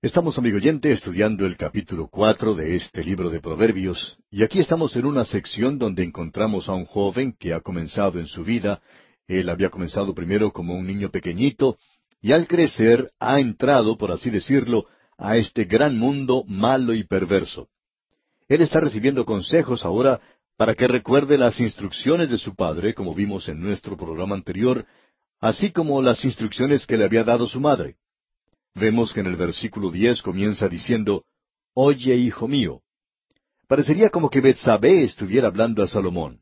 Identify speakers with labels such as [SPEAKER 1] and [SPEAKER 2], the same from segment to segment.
[SPEAKER 1] Estamos, amigo oyente, estudiando el capítulo cuatro de este libro de Proverbios, y aquí estamos en una sección donde encontramos a un joven que ha comenzado en su vida, él había comenzado primero como un niño pequeñito, y al crecer ha entrado, por así decirlo, a este gran mundo malo y perverso. Él está recibiendo consejos ahora para que recuerde las instrucciones de su padre, como vimos en nuestro programa anterior, así como las instrucciones que le había dado su madre. Vemos que en el versículo diez comienza diciendo, Oye, hijo mío. Parecería como que Betsabé estuviera hablando a Salomón.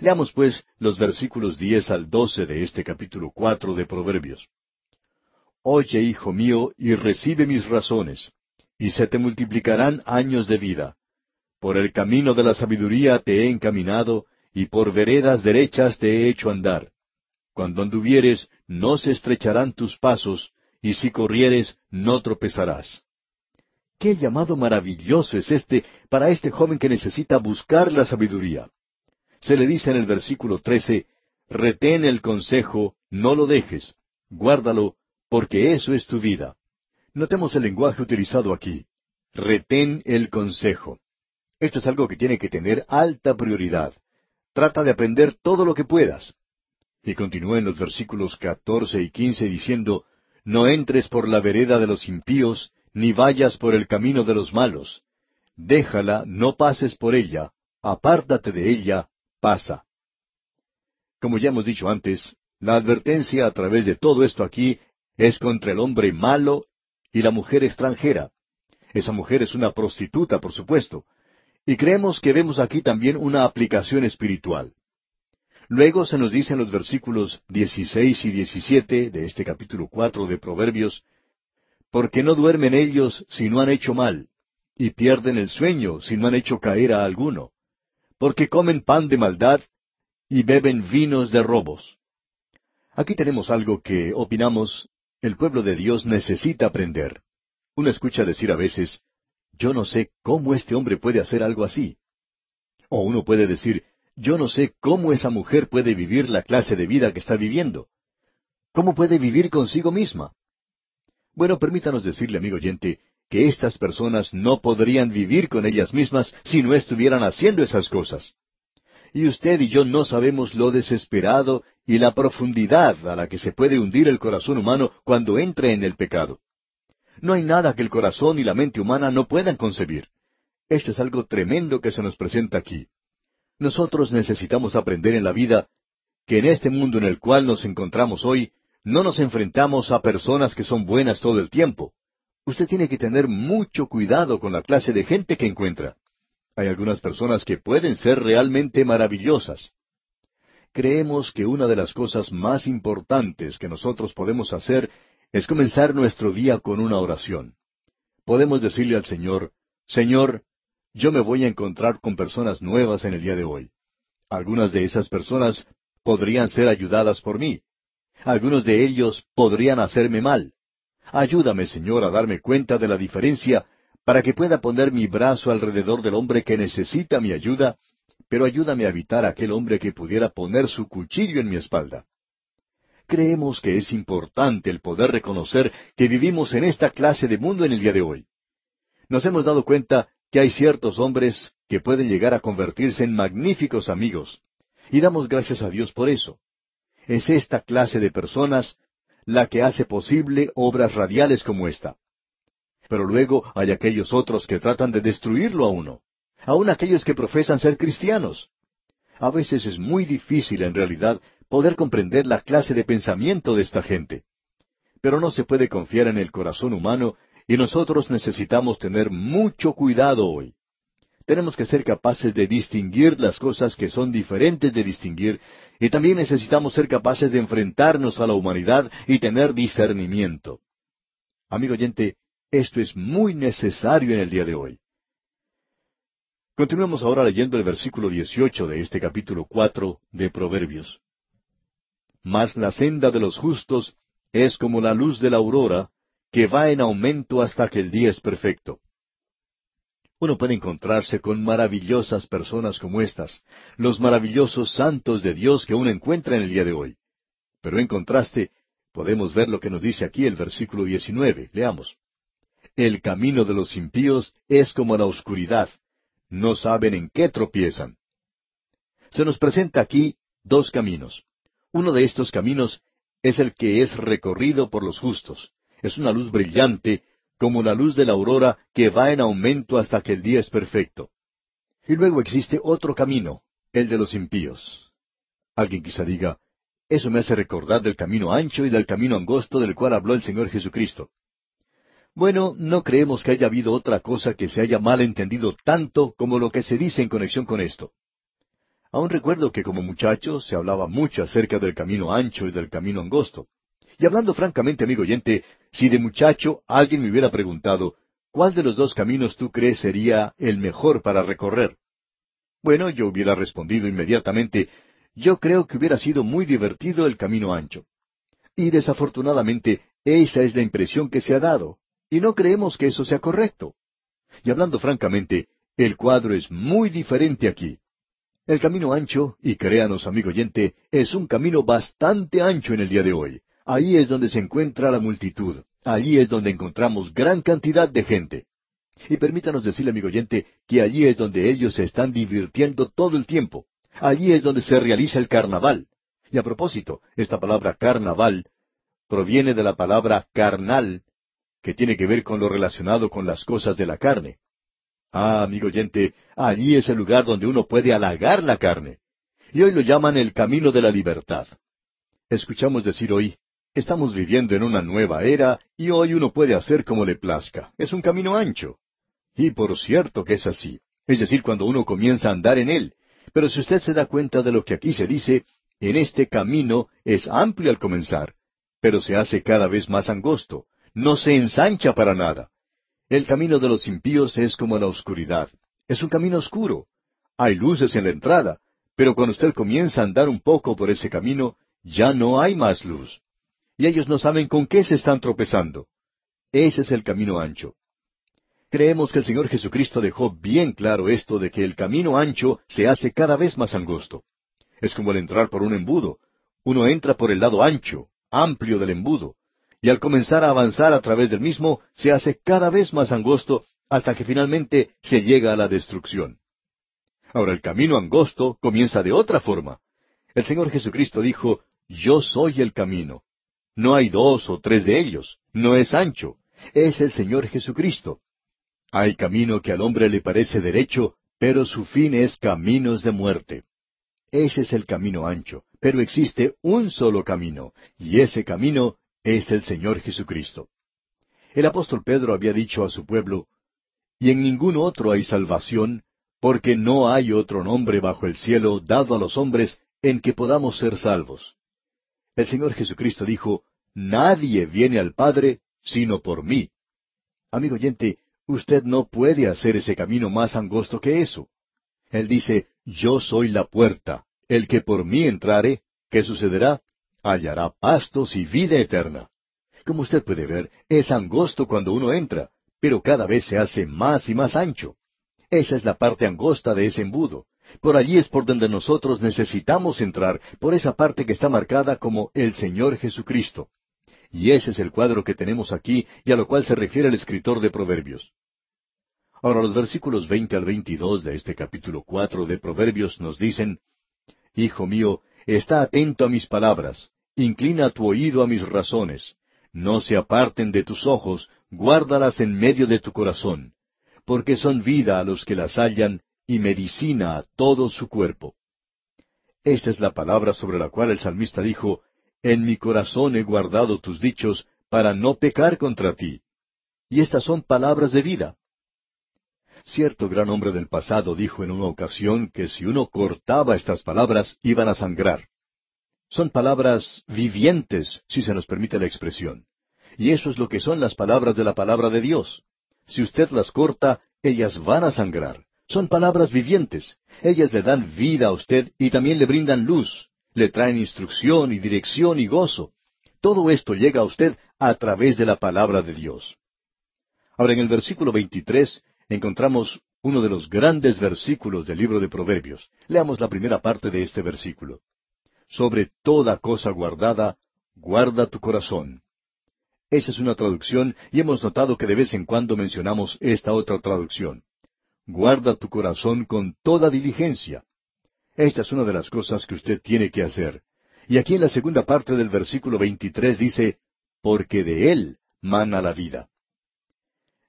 [SPEAKER 1] Leamos pues los versículos diez al doce de este capítulo cuatro de Proverbios. Oye, hijo mío, y recibe mis razones, y se te multiplicarán años de vida. Por el camino de la sabiduría te he encaminado, y por veredas derechas te he hecho andar. Cuando anduvieres, no se estrecharán tus pasos, y si corrieres, no tropezarás. Qué llamado maravilloso es este para este joven que necesita buscar la sabiduría. Se le dice en el versículo trece, retén el consejo, no lo dejes, guárdalo, porque eso es tu vida. Notemos el lenguaje utilizado aquí. Retén el consejo. Esto es algo que tiene que tener alta prioridad. Trata de aprender todo lo que puedas. Y continúa en los versículos catorce y quince diciendo, no entres por la vereda de los impíos, ni vayas por el camino de los malos. Déjala, no pases por ella, apártate de ella, pasa. Como ya hemos dicho antes, la advertencia a través de todo esto aquí es contra el hombre malo y la mujer extranjera. Esa mujer es una prostituta, por supuesto. Y creemos que vemos aquí también una aplicación espiritual. Luego se nos dice en los versículos 16 y 17 de este capítulo 4 de Proverbios, porque no duermen ellos si no han hecho mal, y pierden el sueño si no han hecho caer a alguno, porque comen pan de maldad y beben vinos de robos. Aquí tenemos algo que, opinamos, el pueblo de Dios necesita aprender. Uno escucha decir a veces, yo no sé cómo este hombre puede hacer algo así. O uno puede decir, yo no sé cómo esa mujer puede vivir la clase de vida que está viviendo. ¿Cómo puede vivir consigo misma? Bueno, permítanos decirle, amigo oyente, que estas personas no podrían vivir con ellas mismas si no estuvieran haciendo esas cosas. Y usted y yo no sabemos lo desesperado y la profundidad a la que se puede hundir el corazón humano cuando entra en el pecado. No hay nada que el corazón y la mente humana no puedan concebir. Esto es algo tremendo que se nos presenta aquí. Nosotros necesitamos aprender en la vida que en este mundo en el cual nos encontramos hoy, no nos enfrentamos a personas que son buenas todo el tiempo. Usted tiene que tener mucho cuidado con la clase de gente que encuentra. Hay algunas personas que pueden ser realmente maravillosas. Creemos que una de las cosas más importantes que nosotros podemos hacer es comenzar nuestro día con una oración. Podemos decirle al Señor, Señor, yo me voy a encontrar con personas nuevas en el día de hoy. Algunas de esas personas podrían ser ayudadas por mí. Algunos de ellos podrían hacerme mal. Ayúdame, Señor, a darme cuenta de la diferencia para que pueda poner mi brazo alrededor del hombre que necesita mi ayuda, pero ayúdame a evitar a aquel hombre que pudiera poner su cuchillo en mi espalda. Creemos que es importante el poder reconocer que vivimos en esta clase de mundo en el día de hoy. Nos hemos dado cuenta que hay ciertos hombres que pueden llegar a convertirse en magníficos amigos, y damos gracias a Dios por eso. Es esta clase de personas la que hace posible obras radiales como esta. Pero luego hay aquellos otros que tratan de destruirlo a uno, aun aquellos que profesan ser cristianos. A veces es muy difícil en realidad poder comprender la clase de pensamiento de esta gente. Pero no se puede confiar en el corazón humano y nosotros necesitamos tener mucho cuidado hoy. Tenemos que ser capaces de distinguir las cosas que son diferentes de distinguir y también necesitamos ser capaces de enfrentarnos a la humanidad y tener discernimiento. Amigo oyente, esto es muy necesario en el día de hoy. Continuemos ahora leyendo el versículo 18 de este capítulo 4 de Proverbios. Mas la senda de los justos es como la luz de la aurora, que va en aumento hasta que el día es perfecto. Uno puede encontrarse con maravillosas personas como estas, los maravillosos santos de Dios que uno encuentra en el día de hoy. Pero en contraste, podemos ver lo que nos dice aquí el versículo 19. Leamos. el camino de los impíos es como la oscuridad. No saben en qué tropiezan. Se nos presenta aquí dos caminos. Uno de estos caminos es el que es recorrido por los justos. Es una luz brillante, como la luz de la aurora que va en aumento hasta que el día es perfecto. Y luego existe otro camino, el de los impíos. Alguien quizá diga, eso me hace recordar del camino ancho y del camino angosto del cual habló el Señor Jesucristo. Bueno, no creemos que haya habido otra cosa que se haya mal entendido tanto como lo que se dice en conexión con esto. Aún recuerdo que como muchacho se hablaba mucho acerca del camino ancho y del camino angosto. Y hablando francamente, amigo oyente, si de muchacho alguien me hubiera preguntado, ¿cuál de los dos caminos tú crees sería el mejor para recorrer? Bueno, yo hubiera respondido inmediatamente, yo creo que hubiera sido muy divertido el camino ancho. Y desafortunadamente, esa es la impresión que se ha dado, y no creemos que eso sea correcto. Y hablando francamente, el cuadro es muy diferente aquí. El camino ancho, y créanos, amigo oyente, es un camino bastante ancho en el día de hoy. Ahí es donde se encuentra la multitud. Allí es donde encontramos gran cantidad de gente. Y permítanos decirle, amigo oyente, que allí es donde ellos se están divirtiendo todo el tiempo. Allí es donde se realiza el carnaval. Y a propósito, esta palabra carnaval proviene de la palabra carnal, que tiene que ver con lo relacionado con las cosas de la carne. Ah, amigo oyente, allí es el lugar donde uno puede halagar la carne. Y hoy lo llaman el camino de la libertad. Escuchamos decir hoy, estamos viviendo en una nueva era y hoy uno puede hacer como le plazca. Es un camino ancho. Y por cierto que es así. Es decir, cuando uno comienza a andar en él. Pero si usted se da cuenta de lo que aquí se dice, en este camino es amplio al comenzar, pero se hace cada vez más angosto no se ensancha para nada. El camino de los impíos es como la oscuridad. Es un camino oscuro. Hay luces en la entrada, pero cuando usted comienza a andar un poco por ese camino, ya no hay más luz. Y ellos no saben con qué se están tropezando. Ese es el camino ancho. Creemos que el Señor Jesucristo dejó bien claro esto de que el camino ancho se hace cada vez más angosto. Es como el entrar por un embudo. Uno entra por el lado ancho, amplio del embudo, y al comenzar a avanzar a través del mismo se hace cada vez más angosto hasta que finalmente se llega a la destrucción. Ahora el camino angosto comienza de otra forma. El Señor Jesucristo dijo, Yo soy el camino. No hay dos o tres de ellos, no es ancho, es el Señor Jesucristo. Hay camino que al hombre le parece derecho, pero su fin es caminos de muerte. Ese es el camino ancho, pero existe un solo camino, y ese camino es el Señor Jesucristo. El apóstol Pedro había dicho a su pueblo, Y en ningún otro hay salvación, porque no hay otro nombre bajo el cielo dado a los hombres en que podamos ser salvos. El Señor Jesucristo dijo, Nadie viene al Padre sino por mí. Amigo oyente, usted no puede hacer ese camino más angosto que eso. Él dice, Yo soy la puerta. El que por mí entrare, ¿qué sucederá? hallará pastos y vida eterna. Como usted puede ver, es angosto cuando uno entra, pero cada vez se hace más y más ancho. Esa es la parte angosta de ese embudo. Por allí es por donde nosotros necesitamos entrar, por esa parte que está marcada como el Señor Jesucristo. Y ese es el cuadro que tenemos aquí y a lo cual se refiere el escritor de Proverbios. Ahora los versículos veinte al veintidós de este capítulo cuatro de Proverbios nos dicen, Hijo mío, Está atento a mis palabras, inclina tu oído a mis razones. No se aparten de tus ojos, guárdalas en medio de tu corazón, porque son vida a los que las hallan y medicina a todo su cuerpo. Esta es la palabra sobre la cual el salmista dijo, En mi corazón he guardado tus dichos para no pecar contra ti. Y estas son palabras de vida. Cierto gran hombre del pasado dijo en una ocasión que si uno cortaba estas palabras iban a sangrar. Son palabras vivientes, si se nos permite la expresión. Y eso es lo que son las palabras de la palabra de Dios. Si usted las corta, ellas van a sangrar. Son palabras vivientes. Ellas le dan vida a usted y también le brindan luz. Le traen instrucción y dirección y gozo. Todo esto llega a usted a través de la palabra de Dios. Ahora en el versículo 23 encontramos uno de los grandes versículos del libro de Proverbios. Leamos la primera parte de este versículo. Sobre toda cosa guardada, guarda tu corazón. Esa es una traducción y hemos notado que de vez en cuando mencionamos esta otra traducción. Guarda tu corazón con toda diligencia. Esta es una de las cosas que usted tiene que hacer. Y aquí en la segunda parte del versículo 23 dice, porque de él mana la vida.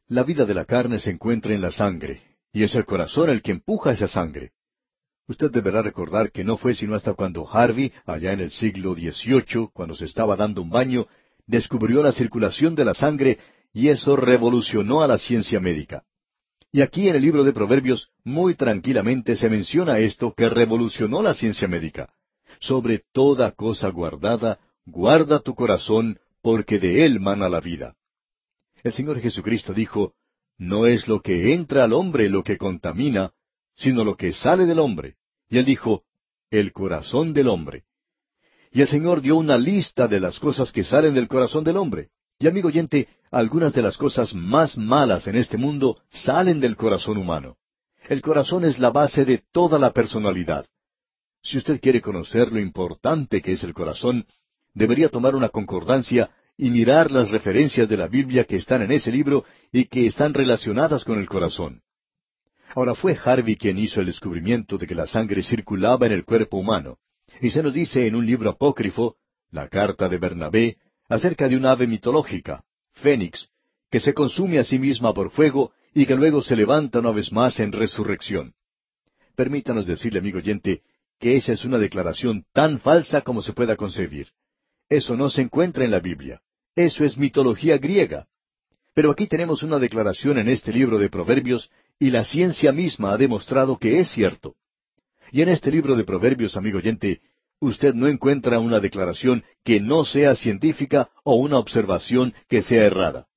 [SPEAKER 1] La vida de la carne se encuentra en la sangre, y es el corazón el que empuja esa sangre. Usted deberá recordar que no fue sino hasta cuando Harvey, allá en el siglo XVIII, cuando se estaba dando un baño, descubrió la circulación de la sangre y eso revolucionó a la ciencia médica. Y aquí en el libro de Proverbios muy tranquilamente se menciona esto que revolucionó la ciencia médica. Sobre toda cosa guardada, guarda tu corazón, porque de él mana la vida. El Señor Jesucristo dijo, No es lo que entra al hombre lo que contamina, sino lo que sale del hombre. Y él dijo, El corazón del hombre. Y el Señor dio una lista de las cosas que salen del corazón del hombre. Y amigo oyente, algunas de las cosas más malas en este mundo salen del corazón humano. El corazón es la base de toda la personalidad. Si usted quiere conocer lo importante que es el corazón, debería tomar una concordancia y mirar las referencias de la Biblia que están en ese libro y que están relacionadas con el corazón. Ahora fue Harvey quien hizo el descubrimiento de que la sangre circulaba en el cuerpo humano. Y se nos dice en un libro apócrifo, la carta de Bernabé, acerca de un ave mitológica, Fénix, que se consume a sí misma por fuego y que luego se levanta una vez más en resurrección. Permítanos decirle, amigo oyente, que esa es una declaración tan falsa como se pueda concebir. Eso no se encuentra en la Biblia. Eso es mitología griega. Pero aquí tenemos una declaración en este libro de Proverbios y la ciencia misma ha demostrado que es cierto. Y en este libro de Proverbios, amigo oyente, usted no encuentra una declaración que no sea científica o una observación que sea errada.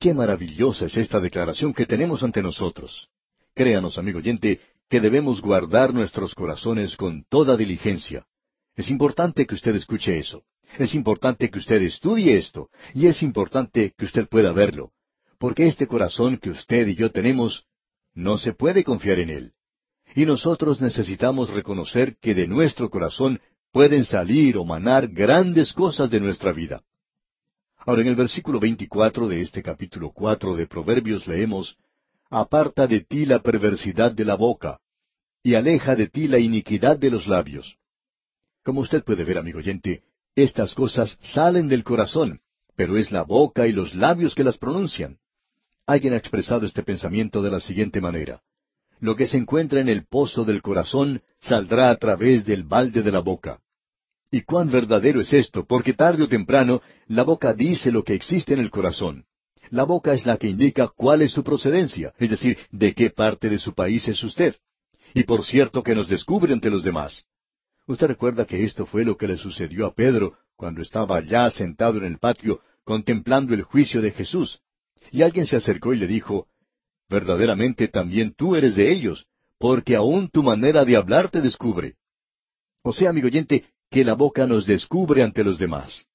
[SPEAKER 1] Qué maravillosa es esta declaración que tenemos ante nosotros. Créanos, amigo oyente, que debemos guardar nuestros corazones con toda diligencia. Es importante que usted escuche eso. Es importante que usted estudie esto y es importante que usted pueda verlo, porque este corazón que usted y yo tenemos, no se puede confiar en él. Y nosotros necesitamos reconocer que de nuestro corazón pueden salir o manar grandes cosas de nuestra vida. Ahora en el versículo 24 de este capítulo 4 de Proverbios leemos, Aparta de ti la perversidad de la boca, y aleja de ti la iniquidad de los labios. Como usted puede ver, amigo oyente, estas cosas salen del corazón, pero es la boca y los labios que las pronuncian. Alguien ha expresado este pensamiento de la siguiente manera. Lo que se encuentra en el pozo del corazón saldrá a través del balde de la boca. Y cuán verdadero es esto, porque tarde o temprano la boca dice lo que existe en el corazón. La boca es la que indica cuál es su procedencia, es decir, de qué parte de su país es usted. Y por cierto que nos descubre ante los demás. Usted recuerda que esto fue lo que le sucedió a Pedro cuando estaba ya sentado en el patio contemplando el juicio de Jesús. Y alguien se acercó y le dijo, Verdaderamente también tú eres de ellos, porque aún tu manera de hablar te descubre. O sea, amigo oyente, que la boca nos descubre ante los demás.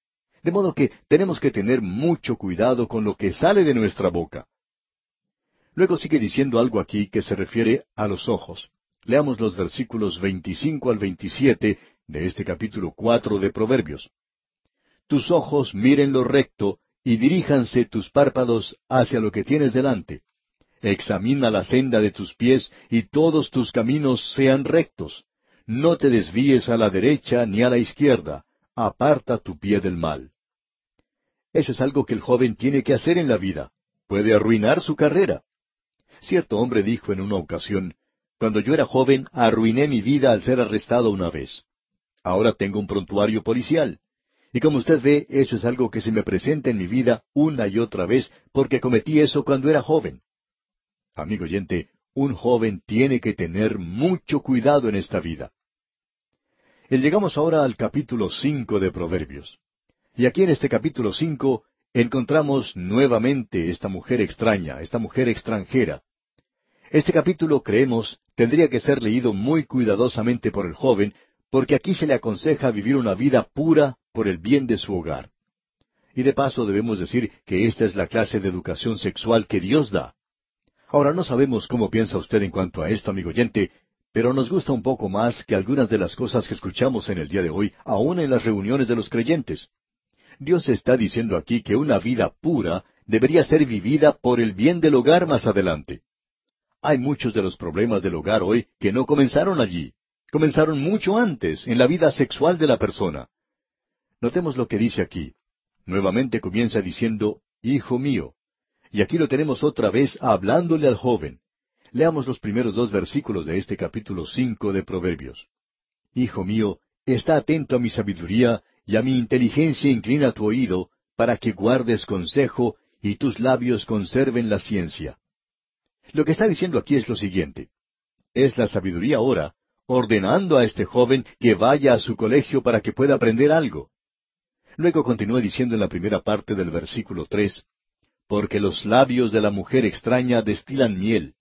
[SPEAKER 1] De modo que tenemos que tener mucho cuidado con lo que sale de nuestra boca. Luego sigue diciendo algo aquí que se refiere a los ojos. Leamos los versículos 25 al 27 de este capítulo 4 de Proverbios. Tus ojos miren lo recto y diríjanse tus párpados hacia lo que tienes delante. Examina la senda de tus pies y todos tus caminos sean rectos. No te desvíes a la derecha ni a la izquierda. Aparta tu pie del mal. Eso es algo que el joven tiene que hacer en la vida. Puede arruinar su carrera. Cierto hombre dijo en una ocasión, cuando yo era joven, arruiné mi vida al ser arrestado una vez. Ahora tengo un prontuario policial. Y como usted ve, eso es algo que se me presenta en mi vida una y otra vez porque cometí eso cuando era joven. Amigo oyente, un joven tiene que tener mucho cuidado en esta vida. Y llegamos ahora al capítulo cinco de Proverbios. Y aquí en este capítulo cinco encontramos nuevamente esta mujer extraña, esta mujer extranjera. Este capítulo, creemos, tendría que ser leído muy cuidadosamente por el joven, porque aquí se le aconseja vivir una vida pura por el bien de su hogar. Y de paso debemos decir que esta es la clase de educación sexual que Dios da. Ahora no sabemos cómo piensa usted en cuanto a esto, amigo oyente, pero nos gusta un poco más que algunas de las cosas que escuchamos en el día de hoy, aún en las reuniones de los creyentes. Dios está diciendo aquí que una vida pura debería ser vivida por el bien del hogar más adelante. Hay muchos de los problemas del hogar hoy que no comenzaron allí, comenzaron mucho antes, en la vida sexual de la persona. Notemos lo que dice aquí. Nuevamente comienza diciendo, Hijo mío. Y aquí lo tenemos otra vez hablándole al joven. Leamos los primeros dos versículos de este capítulo cinco de Proverbios. Hijo mío, está atento a mi sabiduría, y a mi inteligencia inclina tu oído, para que guardes consejo, y tus labios conserven la ciencia. Lo que está diciendo aquí es lo siguiente. Es la sabiduría ahora, ordenando a este joven que vaya a su colegio para que pueda aprender algo. Luego continúa diciendo en la primera parte del versículo tres, porque los labios de la mujer extraña destilan miel.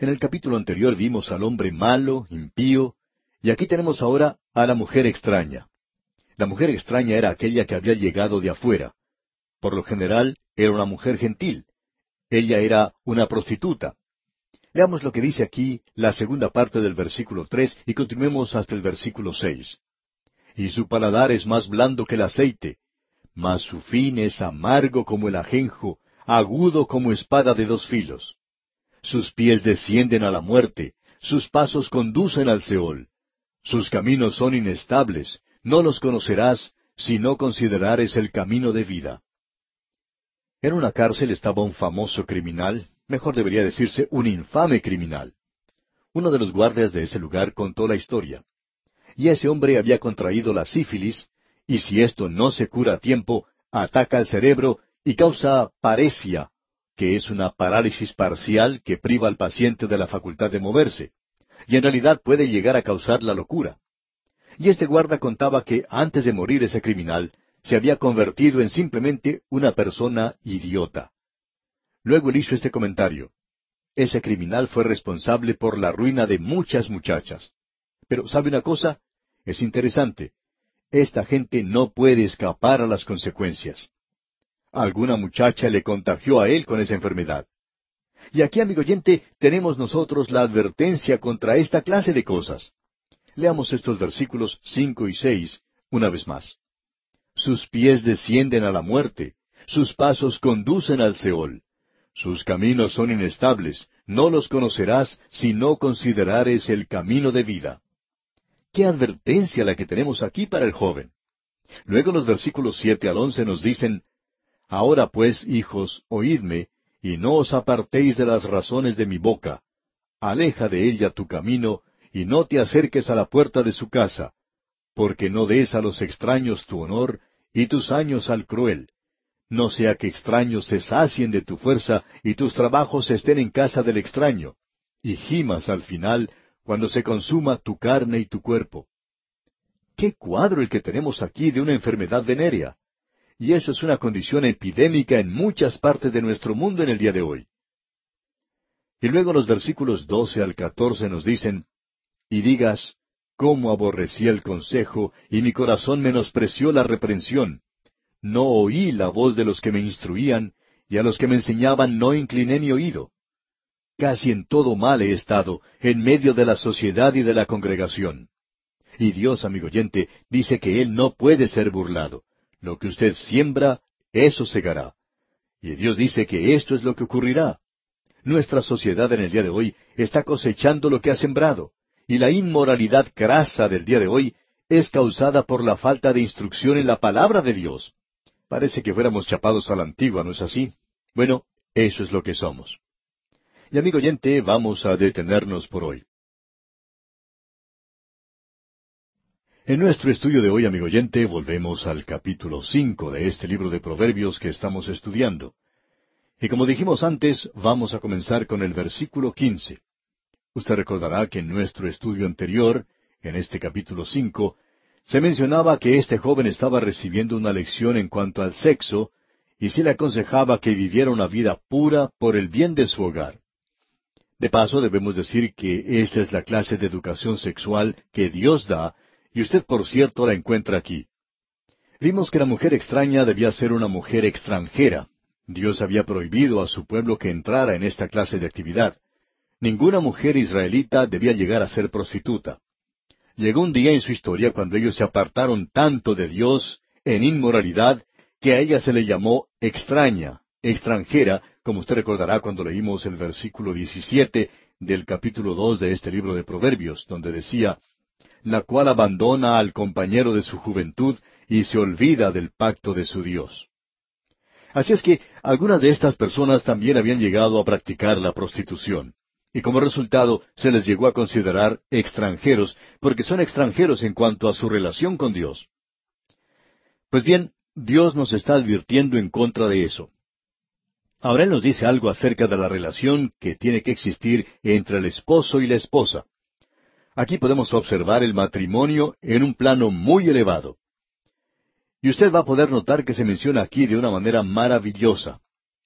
[SPEAKER 1] En el capítulo anterior vimos al hombre malo, impío, y aquí tenemos ahora a la mujer extraña. La mujer extraña era aquella que había llegado de afuera. Por lo general, era una mujer gentil. Ella era una prostituta. Veamos lo que dice aquí la segunda parte del versículo tres y continuemos hasta el versículo seis. Y su paladar es más blando que el aceite, mas su fin es amargo como el ajenjo, agudo como espada de dos filos. Sus pies descienden a la muerte, sus pasos conducen al Seol. Sus caminos son inestables, no los conocerás si no considerares el camino de vida. En una cárcel estaba un famoso criminal, mejor debería decirse un infame criminal. Uno de los guardias de ese lugar contó la historia. Y ese hombre había contraído la sífilis, y si esto no se cura a tiempo, ataca al cerebro y causa paresia, que es una parálisis parcial que priva al paciente de la facultad de moverse, y en realidad puede llegar a causar la locura. Y este guarda contaba que antes de morir ese criminal, se había convertido en simplemente una persona idiota. Luego él hizo este comentario. Ese criminal fue responsable por la ruina de muchas muchachas. Pero ¿sabe una cosa? Es interesante. Esta gente no puede escapar a las consecuencias. Alguna muchacha le contagió a él con esa enfermedad. Y aquí, amigo oyente, tenemos nosotros la advertencia contra esta clase de cosas. Leamos estos versículos cinco y seis una vez más. Sus pies descienden a la muerte, sus pasos conducen al Seol. Sus caminos son inestables, no los conocerás si no considerares el camino de vida. Qué advertencia la que tenemos aquí para el joven. Luego los versículos siete al once nos dicen, Ahora pues, hijos, oídme, y no os apartéis de las razones de mi boca. Aleja de ella tu camino, y no te acerques a la puerta de su casa, porque no des a los extraños tu honor, y tus años al cruel. No sea que extraños se sacien de tu fuerza y tus trabajos estén en casa del extraño, y gimas al final cuando se consuma tu carne y tu cuerpo. Qué cuadro el que tenemos aquí de una enfermedad venérea. Y eso es una condición epidémica en muchas partes de nuestro mundo en el día de hoy. Y luego los versículos doce al catorce nos dicen, y digas, cómo aborrecí el consejo, y mi corazón menospreció la reprensión. No oí la voz de los que me instruían, y a los que me enseñaban no incliné mi oído. Casi en todo mal he estado, en medio de la sociedad y de la congregación. Y Dios, amigo oyente, dice que Él no puede ser burlado. Lo que usted siembra, eso segará. Y Dios dice que esto es lo que ocurrirá. Nuestra sociedad en el día de hoy está cosechando lo que ha sembrado y la inmoralidad grasa del día de hoy es causada por la falta de instrucción en la palabra de Dios. Parece que fuéramos chapados a la antigua, ¿no es así? Bueno, eso es lo que somos. Y amigo oyente, vamos a detenernos por hoy. En nuestro estudio de hoy, amigo oyente, volvemos al capítulo cinco de este libro de Proverbios que estamos estudiando. Y como dijimos antes, vamos a comenzar con el versículo quince. Usted recordará que en nuestro estudio anterior, en este capítulo cinco, se mencionaba que este joven estaba recibiendo una lección en cuanto al sexo, y se le aconsejaba que viviera una vida pura por el bien de su hogar. De paso, debemos decir que esta es la clase de educación sexual que Dios da, y usted por cierto la encuentra aquí. Vimos que la mujer extraña debía ser una mujer extranjera. Dios había prohibido a su pueblo que entrara en esta clase de actividad. Ninguna mujer israelita debía llegar a ser prostituta. Llegó un día en su historia cuando ellos se apartaron tanto de Dios en inmoralidad que a ella se le llamó extraña, extranjera, como usted recordará cuando leímos el versículo 17 del capítulo dos de este libro de Proverbios, donde decía, la cual abandona al compañero de su juventud y se olvida del pacto de su Dios. Así es que algunas de estas personas también habían llegado a practicar la prostitución, y como resultado se les llegó a considerar extranjeros, porque son extranjeros en cuanto a su relación con Dios. Pues bien, Dios nos está advirtiendo en contra de eso. Ahora Él nos dice algo acerca de la relación que tiene que existir entre el esposo y la esposa. Aquí podemos observar el matrimonio en un plano muy elevado. Y usted va a poder notar que se menciona aquí de una manera maravillosa.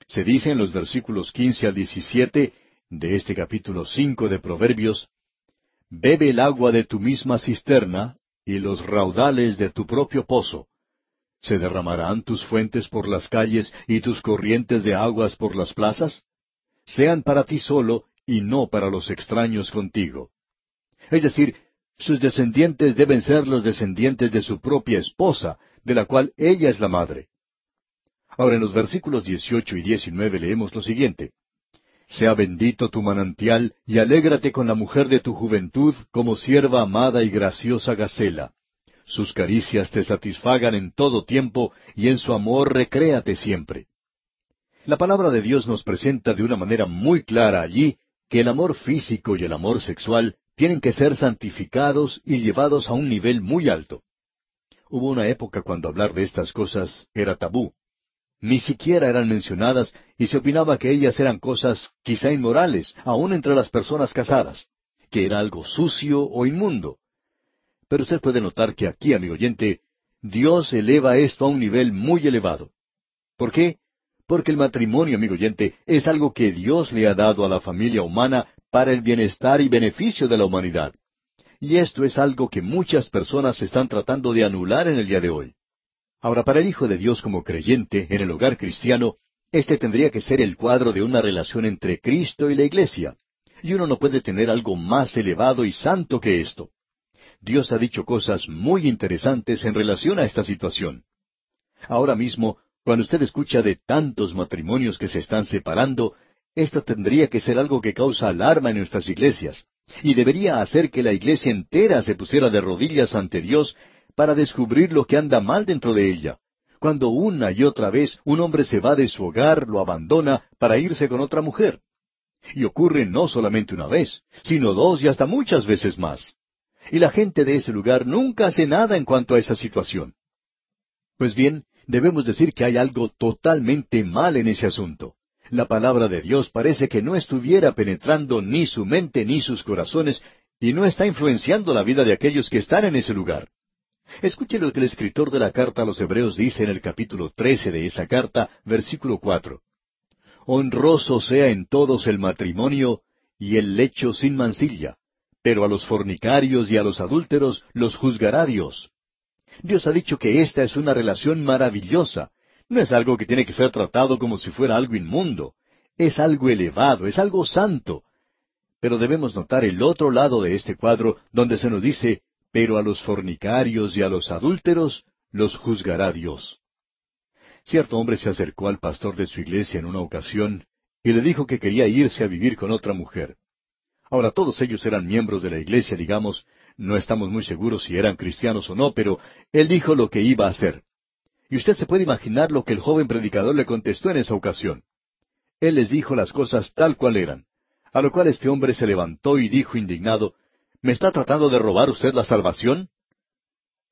[SPEAKER 1] Se dice en los versículos quince al diecisiete de este capítulo cinco de Proverbios, Bebe el agua de tu misma cisterna y los raudales de tu propio pozo. ¿Se derramarán tus fuentes por las calles y tus corrientes de aguas por las plazas? Sean para ti solo y no para los extraños contigo. Es decir, sus descendientes deben ser los descendientes de su propia esposa, de la cual ella es la madre. Ahora en los versículos 18 y 19 leemos lo siguiente. Sea bendito tu manantial, y alégrate con la mujer de tu juventud como sierva amada y graciosa Gacela. Sus caricias te satisfagan en todo tiempo, y en su amor recréate siempre. La palabra de Dios nos presenta de una manera muy clara allí que el amor físico y el amor sexual tienen que ser santificados y llevados a un nivel muy alto. Hubo una época cuando hablar de estas cosas era tabú. Ni siquiera eran mencionadas y se opinaba que ellas eran cosas quizá inmorales, aun entre las personas casadas, que era algo sucio o inmundo. Pero usted puede notar que aquí, amigo oyente, Dios eleva esto a un nivel muy elevado. ¿Por qué? Porque el matrimonio, amigo oyente, es algo que Dios le ha dado a la familia humana para el bienestar y beneficio de la humanidad. Y esto es algo que muchas personas están tratando de anular en el día de hoy. Ahora, para el Hijo de Dios como creyente en el hogar cristiano, este tendría que ser el cuadro de una relación entre Cristo y la Iglesia. Y uno no puede tener algo más elevado y santo que esto. Dios ha dicho cosas muy interesantes en relación a esta situación. Ahora mismo, cuando usted escucha de tantos matrimonios que se están separando, esto tendría que ser algo que causa alarma en nuestras iglesias, y debería hacer que la iglesia entera se pusiera de rodillas ante Dios para descubrir lo que anda mal dentro de ella. Cuando una y otra vez un hombre se va de su hogar, lo abandona para irse con otra mujer. Y ocurre no solamente una vez, sino dos y hasta muchas veces más. Y la gente de ese lugar nunca hace nada en cuanto a esa situación. Pues bien, debemos decir que hay algo totalmente mal en ese asunto la palabra de Dios parece que no estuviera penetrando ni su mente ni sus corazones y no está influenciando la vida de aquellos que están en ese lugar. Escuche lo que el escritor de la carta a los Hebreos dice en el capítulo trece de esa carta, versículo cuatro. Honroso sea en todos el matrimonio y el lecho sin mancilla, pero a los fornicarios y a los adúlteros los juzgará Dios. Dios ha dicho que esta es una relación maravillosa, no es algo que tiene que ser tratado como si fuera algo inmundo. Es algo elevado, es algo santo. Pero debemos notar el otro lado de este cuadro donde se nos dice, pero a los fornicarios y a los adúlteros los juzgará Dios. Cierto hombre se acercó al pastor de su iglesia en una ocasión y le dijo que quería irse a vivir con otra mujer. Ahora todos ellos eran miembros de la iglesia, digamos, no estamos muy seguros si eran cristianos o no, pero él dijo lo que iba a hacer. Y usted se puede imaginar lo que el joven predicador le contestó en esa ocasión. Él les dijo las cosas tal cual eran, a lo cual este hombre se levantó y dijo indignado, ¿Me está tratando de robar usted la salvación?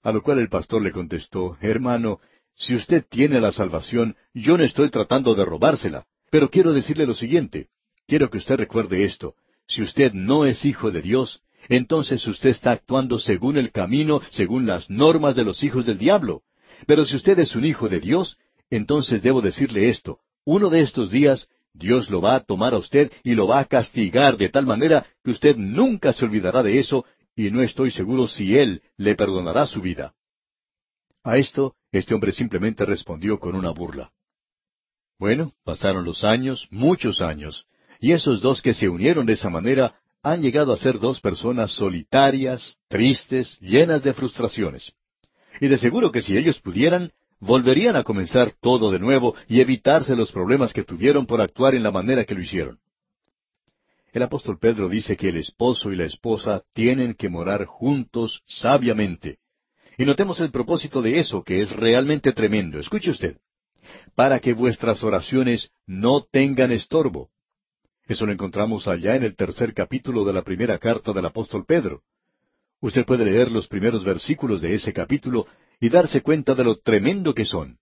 [SPEAKER 1] A lo cual el pastor le contestó, Hermano, si usted tiene la salvación, yo no estoy tratando de robársela, pero quiero decirle lo siguiente, quiero que usted recuerde esto, si usted no es hijo de Dios, entonces usted está actuando según el camino, según las normas de los hijos del diablo. Pero si usted es un hijo de Dios, entonces debo decirle esto. Uno de estos días Dios lo va a tomar a usted y lo va a castigar de tal manera que usted nunca se olvidará de eso y no estoy seguro si Él le perdonará su vida. A esto, este hombre simplemente respondió con una burla. Bueno, pasaron los años, muchos años, y esos dos que se unieron de esa manera han llegado a ser dos personas solitarias, tristes, llenas de frustraciones. Y de seguro que si ellos pudieran, volverían a comenzar todo de nuevo y evitarse los problemas que tuvieron por actuar en la manera que lo hicieron. El apóstol Pedro dice que el esposo y la esposa tienen que morar juntos sabiamente. Y notemos el propósito de eso, que es realmente tremendo. Escuche usted. Para que vuestras oraciones no tengan estorbo. Eso lo encontramos allá en el tercer capítulo de la primera carta del apóstol Pedro. Usted puede leer los primeros versículos de ese capítulo y darse cuenta de lo tremendo que son.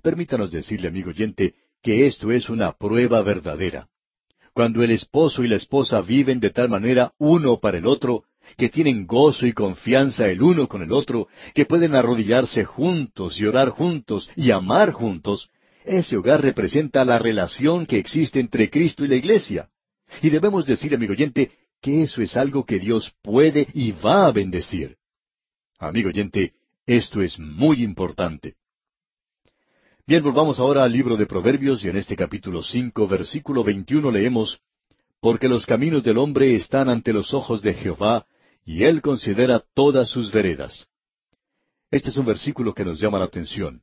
[SPEAKER 1] Permítanos decirle, amigo oyente, que esto es una prueba verdadera. Cuando el esposo y la esposa viven de tal manera uno para el otro, que tienen gozo y confianza el uno con el otro, que pueden arrodillarse juntos y orar juntos y amar juntos, ese hogar representa la relación que existe entre Cristo y la Iglesia. Y debemos decir, amigo oyente, que eso es algo que Dios puede y va a bendecir. Amigo oyente, esto es muy importante. Bien, volvamos ahora al libro de Proverbios y en este capítulo cinco, versículo veintiuno leemos Porque los caminos del hombre están ante los ojos de Jehová, y él considera todas sus veredas. Este es un versículo que nos llama la atención.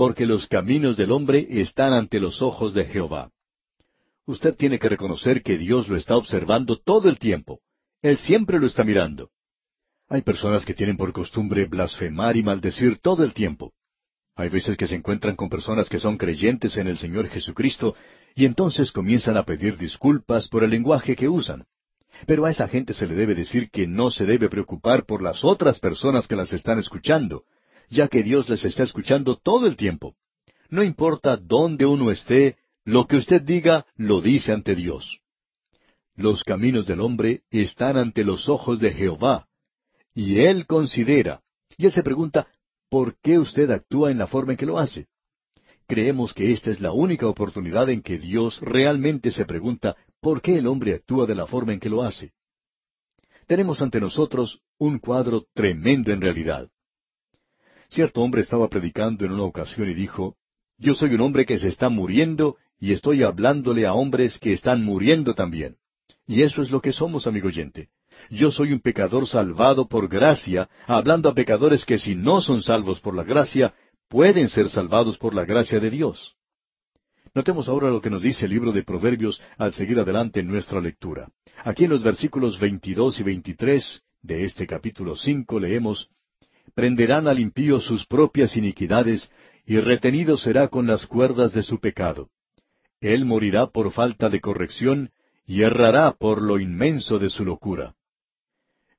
[SPEAKER 1] Porque los caminos del hombre están ante los ojos de Jehová. Usted tiene que reconocer que Dios lo está observando todo el tiempo. Él siempre lo está mirando. Hay personas que tienen por costumbre blasfemar y maldecir todo el tiempo. Hay veces que se encuentran con personas que son creyentes en el Señor Jesucristo y entonces comienzan a pedir disculpas por el lenguaje que usan. Pero a esa gente se le debe decir que no se debe preocupar por las otras personas que las están escuchando, ya que Dios les está escuchando todo el tiempo. No importa dónde uno esté, lo que usted diga lo dice ante Dios. Los caminos del hombre están ante los ojos de Jehová, y Él considera, y Él se pregunta, ¿por qué usted actúa en la forma en que lo hace? Creemos que esta es la única oportunidad en que Dios realmente se pregunta por qué el hombre actúa de la forma en que lo hace. Tenemos ante nosotros un cuadro tremendo en realidad. Cierto hombre estaba predicando en una ocasión y dijo, Yo soy un hombre que se está muriendo y estoy hablándole a hombres que están muriendo también. Y eso es lo que somos, amigo oyente. Yo soy un pecador salvado por gracia, hablando a pecadores que si no son salvos por la gracia, pueden ser salvados por la gracia de Dios. Notemos ahora lo que nos dice el libro de Proverbios al seguir adelante en nuestra lectura. Aquí en los versículos 22 y 23 de este capítulo 5 leemos, Prenderán al impío sus propias iniquidades, y retenido será con las cuerdas de su pecado. Él morirá por falta de corrección, y errará por lo inmenso de su locura.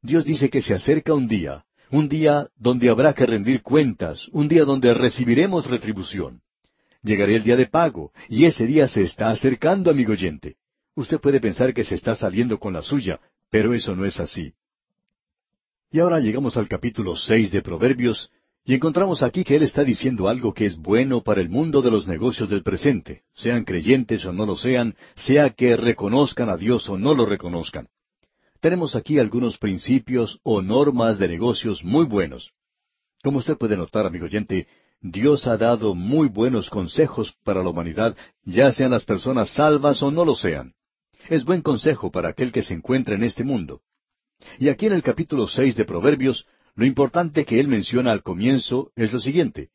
[SPEAKER 1] Dios dice que se acerca un día, un día donde habrá que rendir cuentas, un día donde recibiremos retribución. Llegará el día de pago, y ese día se está acercando, amigo oyente. Usted puede pensar que se está saliendo con la suya, pero eso no es así. Y ahora llegamos al capítulo seis de Proverbios, y encontramos aquí que él está diciendo algo que es bueno para el mundo de los negocios del presente, sean creyentes o no lo sean, sea que reconozcan a Dios o no lo reconozcan. Tenemos aquí algunos principios o normas de negocios muy buenos. Como usted puede notar, amigo oyente, Dios ha dado muy buenos consejos para la humanidad, ya sean las personas salvas o no lo sean. Es buen consejo para aquel que se encuentra en este mundo. Y aquí en el capítulo seis de Proverbios, lo importante que él menciona al comienzo es lo siguiente.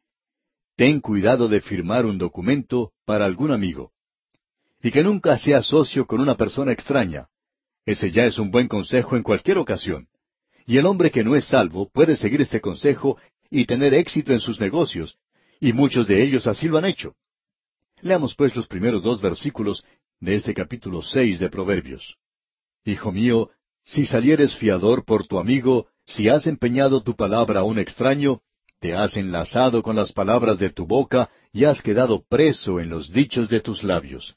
[SPEAKER 1] Ten cuidado de firmar un documento para algún amigo. Y que nunca sea socio con una persona extraña, ese ya es un buen consejo en cualquier ocasión. Y el hombre que no es salvo puede seguir este consejo y tener éxito en sus negocios, y muchos de ellos así lo han hecho. Leamos pues los primeros dos versículos de este capítulo seis de Proverbios. Hijo mío, si salieres fiador por tu amigo, si has empeñado tu palabra a un extraño, te has enlazado con las palabras de tu boca y has quedado preso en los dichos de tus labios.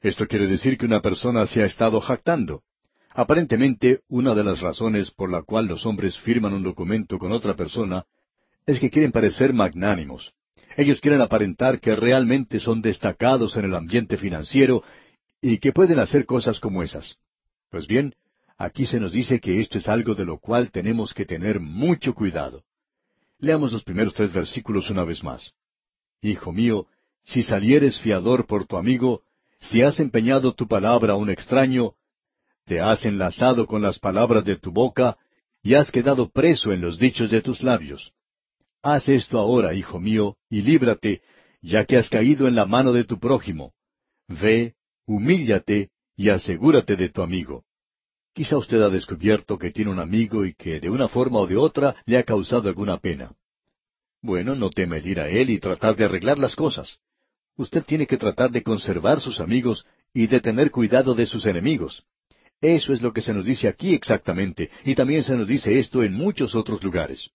[SPEAKER 1] Esto quiere decir que una persona se ha estado jactando. Aparentemente, una de las razones por la cual los hombres firman un documento con otra persona es que quieren parecer magnánimos. Ellos quieren aparentar que realmente son destacados en el ambiente financiero y que pueden hacer cosas como esas. Pues bien, aquí se nos dice que esto es algo de lo cual tenemos que tener mucho cuidado. Leamos los primeros tres versículos una vez más. Hijo mío, si salieres fiador por tu amigo, si has empeñado tu palabra a un extraño, te has enlazado con las palabras de tu boca, y has quedado preso en los dichos de tus labios. Haz esto ahora, hijo mío, y líbrate, ya que has caído en la mano de tu prójimo. Ve, humíllate y asegúrate de tu amigo. Quizá usted ha descubierto que tiene un amigo y que de una forma o de otra le ha causado alguna pena. Bueno, no teme ir a él y tratar de arreglar las cosas. Usted tiene que tratar de conservar sus amigos y de tener cuidado de sus enemigos. Eso es lo que se nos dice aquí exactamente, y también se nos dice esto en muchos otros lugares.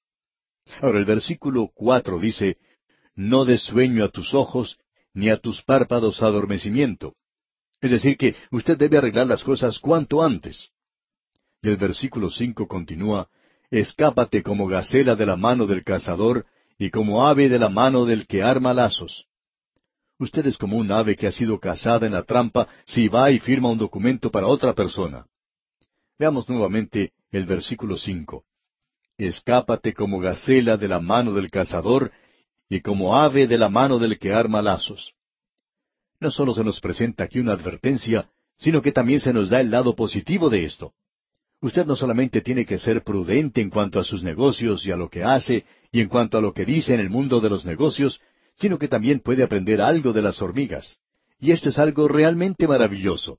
[SPEAKER 1] Ahora el versículo cuatro dice, No des sueño a tus ojos, ni a tus párpados adormecimiento. Es decir, que usted debe arreglar las cosas cuanto antes. Y el versículo cinco continúa, Escápate como gacela de la mano del cazador, y como ave de la mano del que arma lazos. Usted es como un ave que ha sido cazada en la trampa si va y firma un documento para otra persona. Veamos nuevamente el versículo cinco. Escápate como gacela de la mano del cazador y como ave de la mano del que arma lazos. No solo se nos presenta aquí una advertencia, sino que también se nos da el lado positivo de esto. Usted no solamente tiene que ser prudente en cuanto a sus negocios y a lo que hace y en cuanto a lo que dice en el mundo de los negocios, sino que también puede aprender algo de las hormigas. Y esto es algo realmente maravilloso.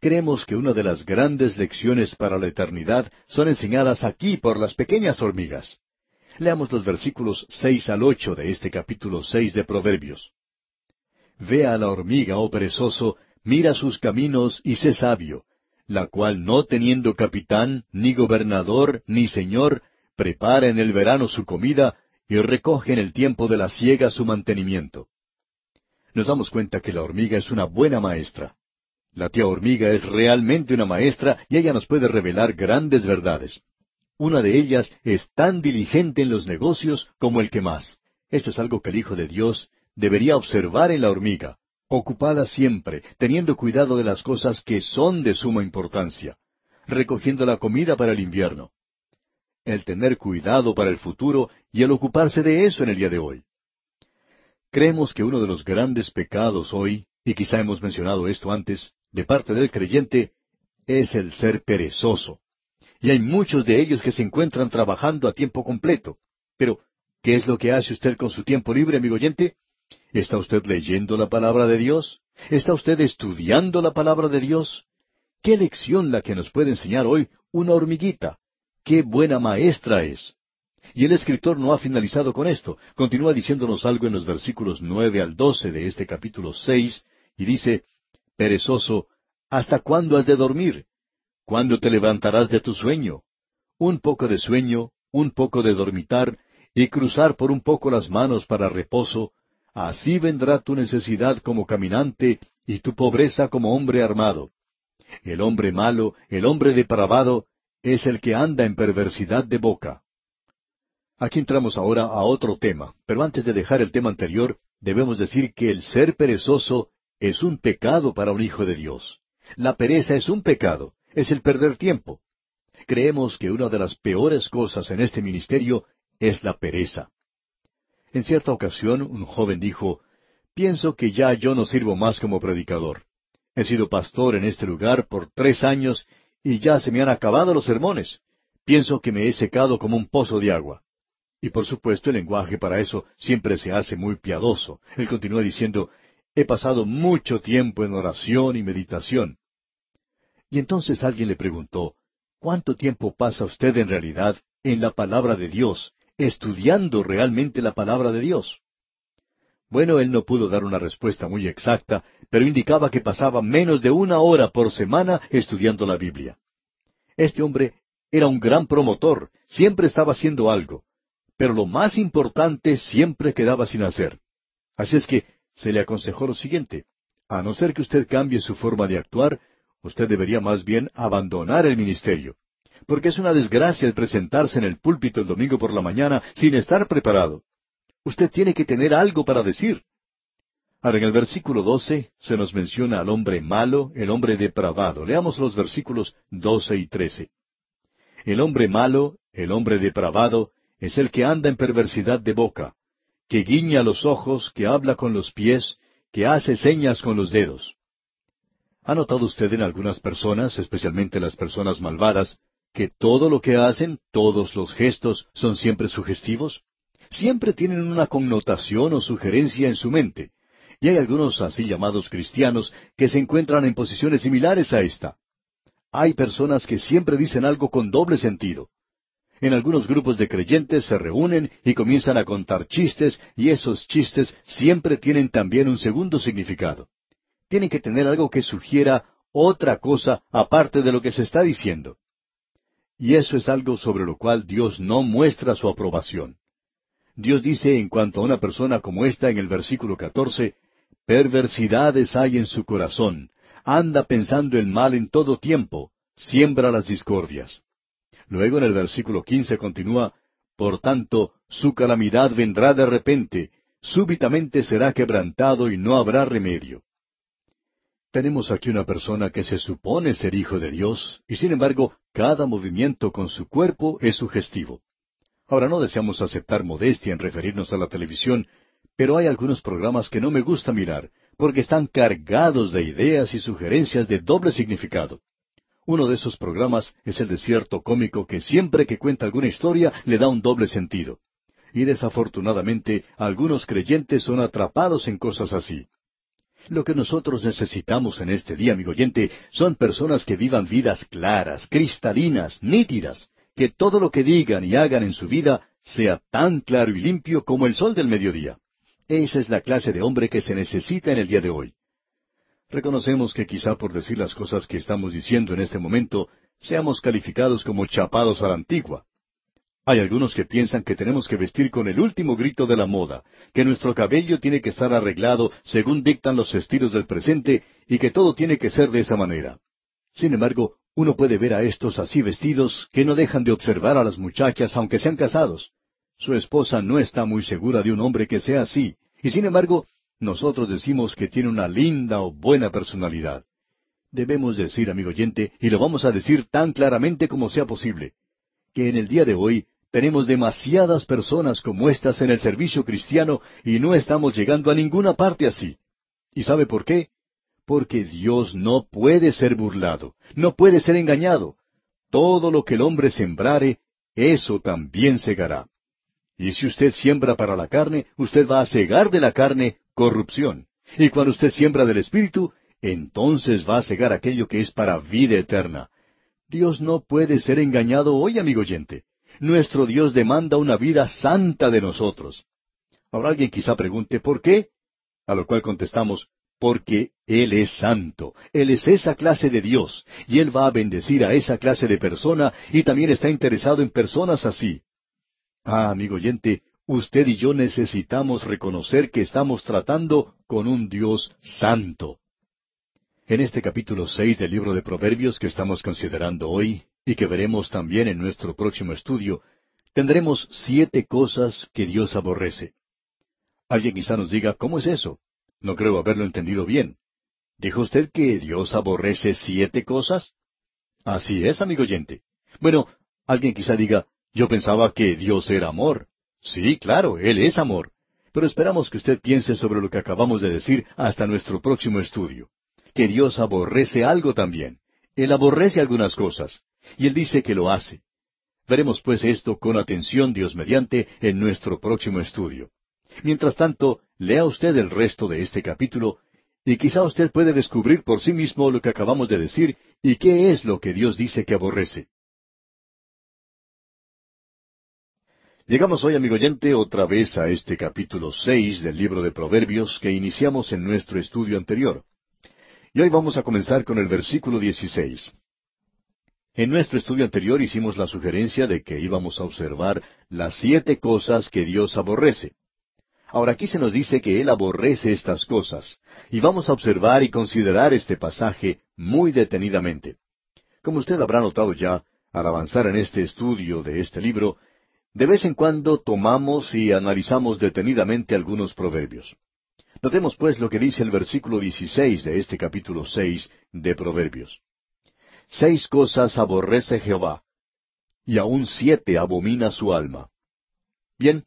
[SPEAKER 1] Creemos que una de las grandes lecciones para la eternidad son enseñadas aquí por las pequeñas hormigas. Leamos los versículos seis al ocho de este capítulo seis de Proverbios. Ve a la hormiga, oh perezoso, mira sus caminos y sé sabio, la cual no teniendo capitán, ni gobernador, ni señor, prepara en el verano su comida, y recoge en el tiempo de la siega su mantenimiento. Nos damos cuenta que la hormiga es una buena maestra. La tía hormiga es realmente una maestra y ella nos puede revelar grandes verdades. Una de ellas es tan diligente en los negocios como el que más. Esto es algo que el Hijo de Dios debería observar en la hormiga, ocupada siempre, teniendo cuidado de las cosas que son de suma importancia, recogiendo la comida para el invierno, el tener cuidado para el futuro y el ocuparse de eso en el día de hoy. Creemos que uno de los grandes pecados hoy, y quizá hemos mencionado esto antes, de parte del creyente, es el ser perezoso. Y hay muchos de ellos que se encuentran trabajando a tiempo completo. Pero, ¿qué es lo que hace usted con su tiempo libre, amigo oyente? ¿Está usted leyendo la palabra de Dios? ¿Está usted estudiando la palabra de Dios? ¿Qué lección la que nos puede enseñar hoy una hormiguita? qué buena maestra es. Y el escritor no ha finalizado con esto. Continúa diciéndonos algo en los versículos nueve al doce de este capítulo seis, y dice, Perezoso, ¿hasta cuándo has de dormir? ¿Cuándo te levantarás de tu sueño? Un poco de sueño, un poco de dormitar, y cruzar por un poco las manos para reposo, así vendrá tu necesidad como caminante, y tu pobreza como hombre armado. El hombre malo, el hombre depravado, es el que anda en perversidad de boca. Aquí entramos ahora a otro tema, pero antes de dejar el tema anterior, debemos decir que el ser perezoso es un pecado para un hijo de Dios. La pereza es un pecado, es el perder tiempo. Creemos que una de las peores cosas en este ministerio es la pereza. En cierta ocasión un joven dijo, Pienso que ya yo no sirvo más como predicador. He sido pastor en este lugar por tres años y ya se me han acabado los sermones. Pienso que me he secado como un pozo de agua. Y por supuesto el lenguaje para eso siempre se hace muy piadoso. Él continúa diciendo, he pasado mucho tiempo en oración y meditación. Y entonces alguien le preguntó, ¿cuánto tiempo pasa usted en realidad en la palabra de Dios, estudiando realmente la palabra de Dios? Bueno, él no pudo dar una respuesta muy exacta, pero indicaba que pasaba menos de una hora por semana estudiando la Biblia. Este hombre era un gran promotor, siempre estaba haciendo algo, pero lo más importante siempre quedaba sin hacer. Así es que se le aconsejó lo siguiente, a no ser que usted cambie su forma de actuar, usted debería más bien abandonar el ministerio, porque es una desgracia el presentarse en el púlpito el domingo por la mañana sin estar preparado. Usted tiene que tener algo para decir. Ahora, en el versículo 12 se nos menciona al hombre malo, el hombre depravado. Leamos los versículos 12 y 13. El hombre malo, el hombre depravado, es el que anda en perversidad de boca, que guiña los ojos, que habla con los pies, que hace señas con los dedos. ¿Ha notado usted en algunas personas, especialmente las personas malvadas, que todo lo que hacen, todos los gestos, son siempre sugestivos? Siempre tienen una connotación o sugerencia en su mente. Y hay algunos así llamados cristianos que se encuentran en posiciones similares a esta. Hay personas que siempre dicen algo con doble sentido. En algunos grupos de creyentes se reúnen y comienzan a contar chistes y esos chistes siempre tienen también un segundo significado. Tienen que tener algo que sugiera otra cosa aparte de lo que se está diciendo. Y eso es algo sobre lo cual Dios no muestra su aprobación. Dios dice en cuanto a una persona como esta en el versículo 14, perversidades hay en su corazón, anda pensando el mal en todo tiempo, siembra las discordias. Luego en el versículo 15 continúa, Por tanto, su calamidad vendrá de repente, súbitamente será quebrantado y no habrá remedio. Tenemos aquí una persona que se supone ser hijo de Dios, y sin embargo, cada movimiento con su cuerpo es sugestivo. Ahora no deseamos aceptar modestia en referirnos a la televisión, pero hay algunos programas que no me gusta mirar, porque están cargados de ideas y sugerencias de doble significado. Uno de esos programas es el de cierto cómico que siempre que cuenta alguna historia le da un doble sentido. Y desafortunadamente algunos creyentes son atrapados en cosas así. Lo que nosotros necesitamos en este día, amigo oyente, son personas que vivan vidas claras, cristalinas, nítidas, que todo lo que digan y hagan en su vida sea tan claro y limpio como el sol del mediodía. Esa es la clase de hombre que se necesita en el día de hoy. Reconocemos que quizá por decir las cosas que estamos diciendo en este momento, seamos calificados como chapados a la antigua. Hay algunos que piensan que tenemos que vestir con el último grito de la moda, que nuestro cabello tiene que estar arreglado según dictan los estilos del presente y que todo tiene que ser de esa manera. Sin embargo, uno puede ver a estos así vestidos que no dejan de observar a las muchachas aunque sean casados. Su esposa no está muy segura de un hombre que sea así, y sin embargo, nosotros decimos que tiene una linda o buena personalidad. Debemos decir, amigo oyente, y lo vamos a decir tan claramente como sea posible, que en el día de hoy tenemos demasiadas personas como estas en el servicio cristiano y no estamos llegando a ninguna parte así. ¿Y sabe por qué? Porque Dios no puede ser burlado, no puede ser engañado. Todo lo que el hombre sembrare, eso también segará. Y si usted siembra para la carne, usted va a cegar de la carne corrupción. Y cuando usted siembra del Espíritu, entonces va a cegar aquello que es para vida eterna. Dios no puede ser engañado hoy, amigo oyente. Nuestro Dios demanda una vida santa de nosotros. Ahora alguien quizá pregunte, ¿por qué? A lo cual contestamos, porque Él es santo, Él es esa clase de Dios, y Él va a bendecir a esa clase de persona, y también está interesado en personas así. Ah, amigo oyente, usted y yo necesitamos reconocer que estamos tratando con un Dios santo. En este capítulo seis del libro de Proverbios que estamos considerando hoy, y que veremos también en nuestro próximo estudio, tendremos siete cosas que Dios aborrece. Alguien quizá nos diga, ¿cómo es eso? No creo haberlo entendido bien. ¿Dijo usted que Dios aborrece siete cosas? Así es, amigo oyente. Bueno, alguien quizá diga, yo pensaba que Dios era amor. Sí, claro, Él es amor. Pero esperamos que usted piense sobre lo que acabamos de decir hasta nuestro próximo estudio. Que Dios aborrece algo también. Él aborrece algunas cosas. Y Él dice que lo hace. Veremos pues esto con atención, Dios mediante, en nuestro próximo estudio. Mientras tanto, lea usted el resto de este capítulo, y quizá usted puede descubrir por sí mismo lo que acabamos de decir y qué es lo que Dios dice que aborrece. Llegamos hoy, amigo oyente, otra vez a este capítulo seis del libro de Proverbios que iniciamos en nuestro estudio anterior. Y hoy vamos a comenzar con el versículo dieciséis. En nuestro estudio anterior hicimos la sugerencia de que íbamos a observar las siete cosas que Dios aborrece. Ahora aquí se nos dice que Él aborrece estas cosas, y vamos a observar y considerar este pasaje muy detenidamente. Como usted habrá notado ya, al avanzar en este estudio de este libro, de vez en cuando tomamos y analizamos detenidamente algunos proverbios. Notemos pues lo que dice el versículo 16 de este capítulo 6 de Proverbios. Seis cosas aborrece Jehová, y aun siete abomina su alma. Bien,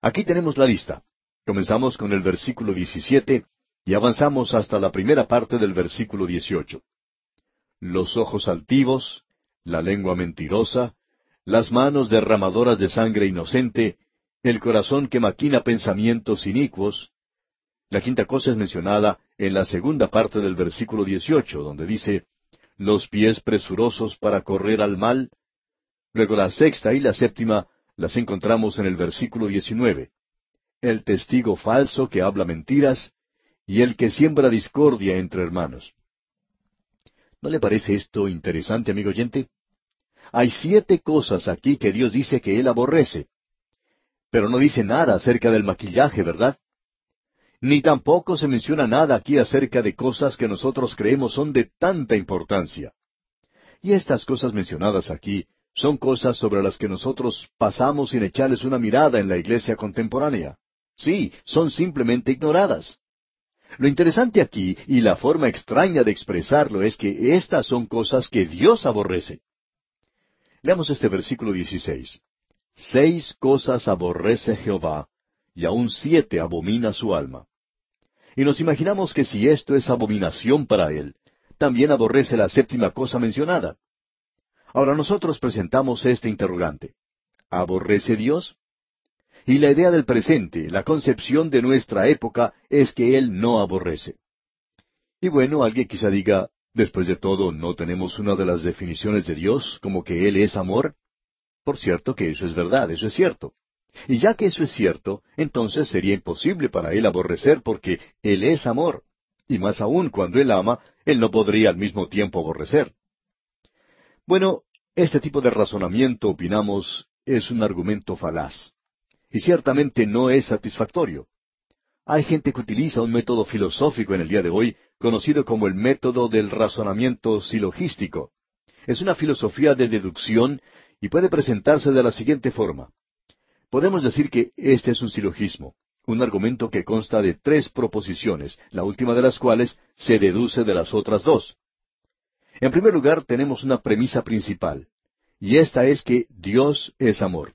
[SPEAKER 1] aquí tenemos la lista. Comenzamos con el versículo 17 y avanzamos hasta la primera parte del versículo 18. Los ojos altivos, la lengua mentirosa, las manos derramadoras de sangre inocente, el corazón que maquina pensamientos inicuos. La quinta cosa es mencionada en la segunda parte del versículo 18, donde dice, los pies presurosos para correr al mal. Luego la sexta y la séptima las encontramos en el versículo 19. El testigo falso que habla mentiras y el que siembra discordia entre hermanos. ¿No le parece esto interesante, amigo oyente? Hay siete cosas aquí que Dios dice que Él aborrece. Pero no dice nada acerca del maquillaje, ¿verdad? Ni tampoco se menciona nada aquí acerca de cosas que nosotros creemos son de tanta importancia. Y estas cosas mencionadas aquí son cosas sobre las que nosotros pasamos sin echarles una mirada en la iglesia contemporánea. Sí, son simplemente ignoradas. Lo interesante aquí, y la forma extraña de expresarlo, es que estas son cosas que Dios aborrece. Leamos este versículo 16. Seis cosas aborrece Jehová, y aun siete abomina su alma. Y nos imaginamos que si esto es abominación para él, también aborrece la séptima cosa mencionada. Ahora nosotros presentamos este interrogante. ¿Aborrece Dios? Y la idea del presente, la concepción de nuestra época, es que Él no aborrece. Y bueno, alguien quizá diga, después de todo, ¿no tenemos una de las definiciones de Dios como que Él es amor? Por cierto que eso es verdad, eso es cierto. Y ya que eso es cierto, entonces sería imposible para Él aborrecer porque Él es amor. Y más aún cuando Él ama, Él no podría al mismo tiempo aborrecer. Bueno, este tipo de razonamiento, opinamos, es un argumento falaz y ciertamente no es satisfactorio. Hay gente que utiliza un método filosófico en el día de hoy conocido como el método del razonamiento silogístico. Es una filosofía de deducción y puede presentarse de la siguiente forma. Podemos decir que este es un silogismo, un argumento que consta de tres proposiciones, la última de las cuales se deduce de las otras dos. En primer lugar, tenemos una premisa principal, y esta es que Dios es amor.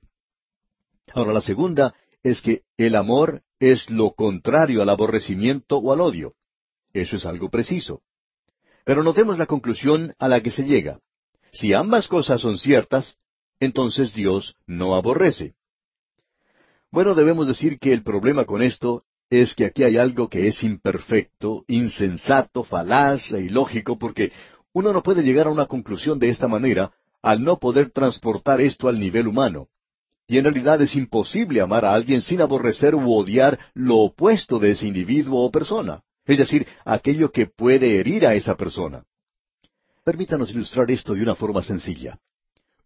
[SPEAKER 1] Ahora la segunda es que el amor es lo contrario al aborrecimiento o al odio. Eso es algo preciso. Pero notemos la conclusión a la que se llega. Si ambas cosas son ciertas, entonces Dios no aborrece. Bueno, debemos decir que el problema con esto es que aquí hay algo que es imperfecto, insensato, falaz e ilógico, porque uno no puede llegar a una conclusión de esta manera al no poder transportar esto al nivel humano. Y en realidad es imposible amar a alguien sin aborrecer u odiar lo opuesto de ese individuo o persona, es decir, aquello que puede herir a esa persona. Permítanos ilustrar esto de una forma sencilla.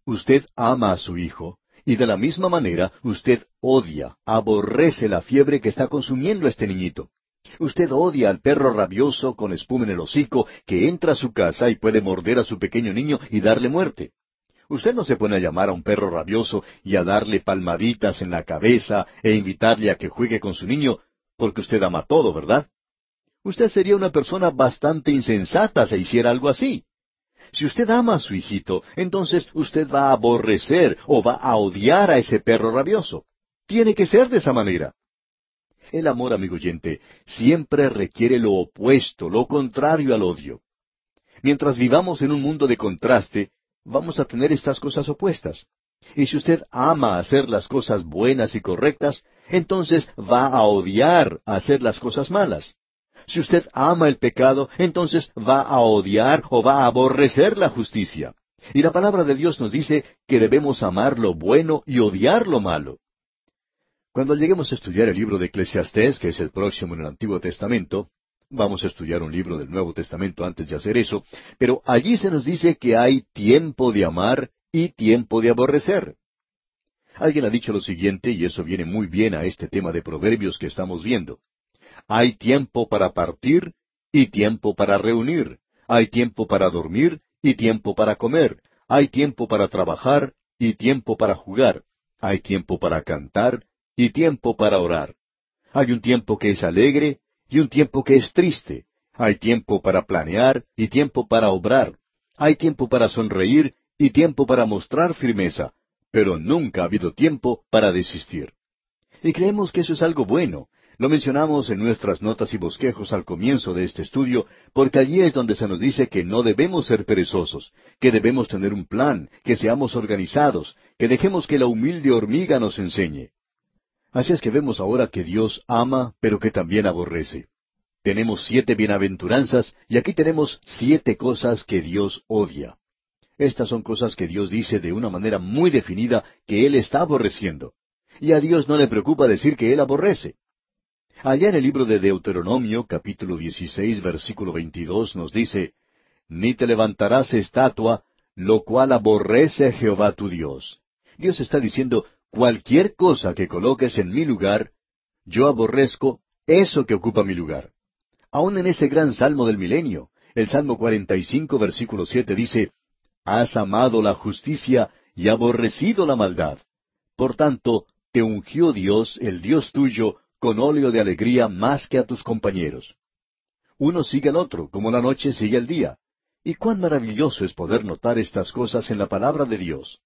[SPEAKER 1] Usted ama a su hijo, y de la misma manera usted odia, aborrece la fiebre que está consumiendo este niñito. Usted odia al perro rabioso con espuma en el hocico que entra a su casa y puede morder a su pequeño niño y darle muerte. Usted no se pone a llamar a un perro rabioso y a darle palmaditas en la cabeza e invitarle a que juegue con su niño, porque usted ama todo, ¿verdad? Usted sería una persona bastante insensata si hiciera algo así. Si usted ama a su hijito, entonces usted va a aborrecer o va a odiar a ese perro rabioso. Tiene que ser de esa manera. El amor, amigo oyente, siempre requiere lo opuesto, lo contrario al odio. Mientras vivamos en un mundo de contraste, vamos a tener estas cosas opuestas. Y si usted ama hacer las cosas buenas y correctas, entonces va a odiar hacer las cosas malas. Si usted ama el pecado, entonces va a odiar o va a aborrecer la justicia. Y la palabra de Dios nos dice que debemos amar lo bueno y odiar lo malo. Cuando lleguemos a estudiar el libro de Eclesiastés, que es el próximo en el Antiguo Testamento, Vamos a estudiar un libro del Nuevo Testamento antes de hacer eso, pero allí se nos dice que hay tiempo de amar y tiempo de aborrecer. Alguien ha dicho lo siguiente, y eso viene muy bien a este tema de proverbios que estamos viendo. Hay tiempo para partir y tiempo para reunir. Hay tiempo para dormir y tiempo para comer. Hay tiempo para trabajar y tiempo para jugar. Hay tiempo para cantar y tiempo para orar. Hay un tiempo que es alegre y un tiempo que es triste. Hay tiempo para planear y tiempo para obrar. Hay tiempo para sonreír y tiempo para mostrar firmeza, pero nunca ha habido tiempo para desistir. Y creemos que eso es algo bueno. Lo mencionamos en nuestras notas y bosquejos al comienzo de este estudio, porque allí es donde se nos dice que no debemos ser perezosos, que debemos tener un plan, que seamos organizados, que dejemos que la humilde hormiga nos enseñe. Así es que vemos ahora que Dios ama, pero que también aborrece. Tenemos siete bienaventuranzas y aquí tenemos siete cosas que Dios odia. Estas son cosas que Dios dice de una manera muy definida que Él está aborreciendo. Y a Dios no le preocupa decir que Él aborrece. Allá en el libro de Deuteronomio, capítulo 16, versículo 22, nos dice, Ni te levantarás estatua, lo cual aborrece a Jehová tu Dios. Dios está diciendo, cualquier cosa que coloques en mi lugar, yo aborrezco eso que ocupa mi lugar. Aún en ese gran salmo del milenio, el Salmo 45, versículo 7 dice, Has amado la justicia y aborrecido la maldad. Por tanto, te ungió Dios, el Dios tuyo, con óleo de alegría más que a tus compañeros. Uno sigue al otro, como la noche sigue al día. Y cuán maravilloso es poder notar estas cosas en la palabra de Dios.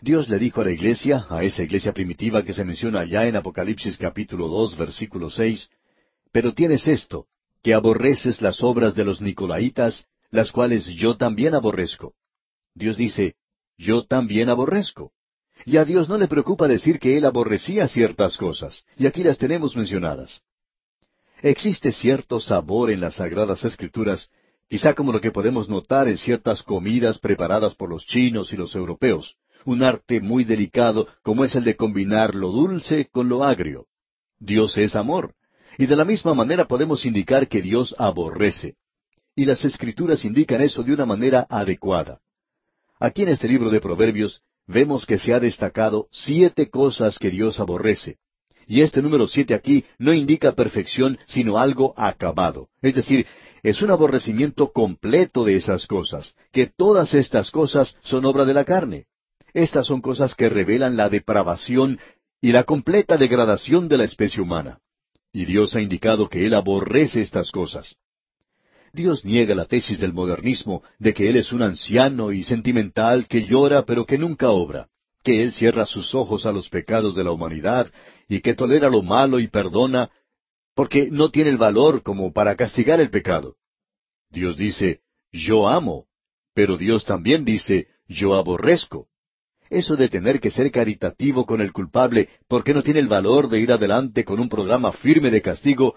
[SPEAKER 1] Dios le dijo a la iglesia, a esa iglesia primitiva que se menciona allá en Apocalipsis capítulo dos, versículo seis, Pero tienes esto, que aborreces las obras de los Nicolaitas, las cuales yo también aborrezco. Dios dice, yo también aborrezco. Y a Dios no le preocupa decir que Él aborrecía ciertas cosas, y aquí las tenemos mencionadas. Existe cierto sabor en las sagradas escrituras, quizá como lo que podemos notar en ciertas comidas preparadas por los chinos y los europeos, un arte muy delicado como es el de combinar lo dulce con lo agrio. Dios es amor, y de la misma manera podemos indicar que Dios aborrece. Y las escrituras indican eso de una manera adecuada. Aquí en este libro de Proverbios vemos que se ha destacado siete cosas que Dios aborrece. Y este número siete aquí no indica perfección, sino algo acabado. Es decir, es un aborrecimiento completo de esas cosas, que todas estas cosas son obra de la carne. Estas son cosas que revelan la depravación y la completa degradación de la especie humana. Y Dios ha indicado que Él aborrece estas cosas. Dios niega la tesis del modernismo de que Él es un anciano y sentimental que llora pero que nunca obra, que Él cierra sus ojos a los pecados de la humanidad y que tolera lo malo y perdona porque no tiene el valor como para castigar el pecado. Dios dice, yo amo, pero Dios también dice, yo aborrezco. Eso de tener que ser caritativo con el culpable porque no tiene el valor de ir adelante con un programa firme de castigo,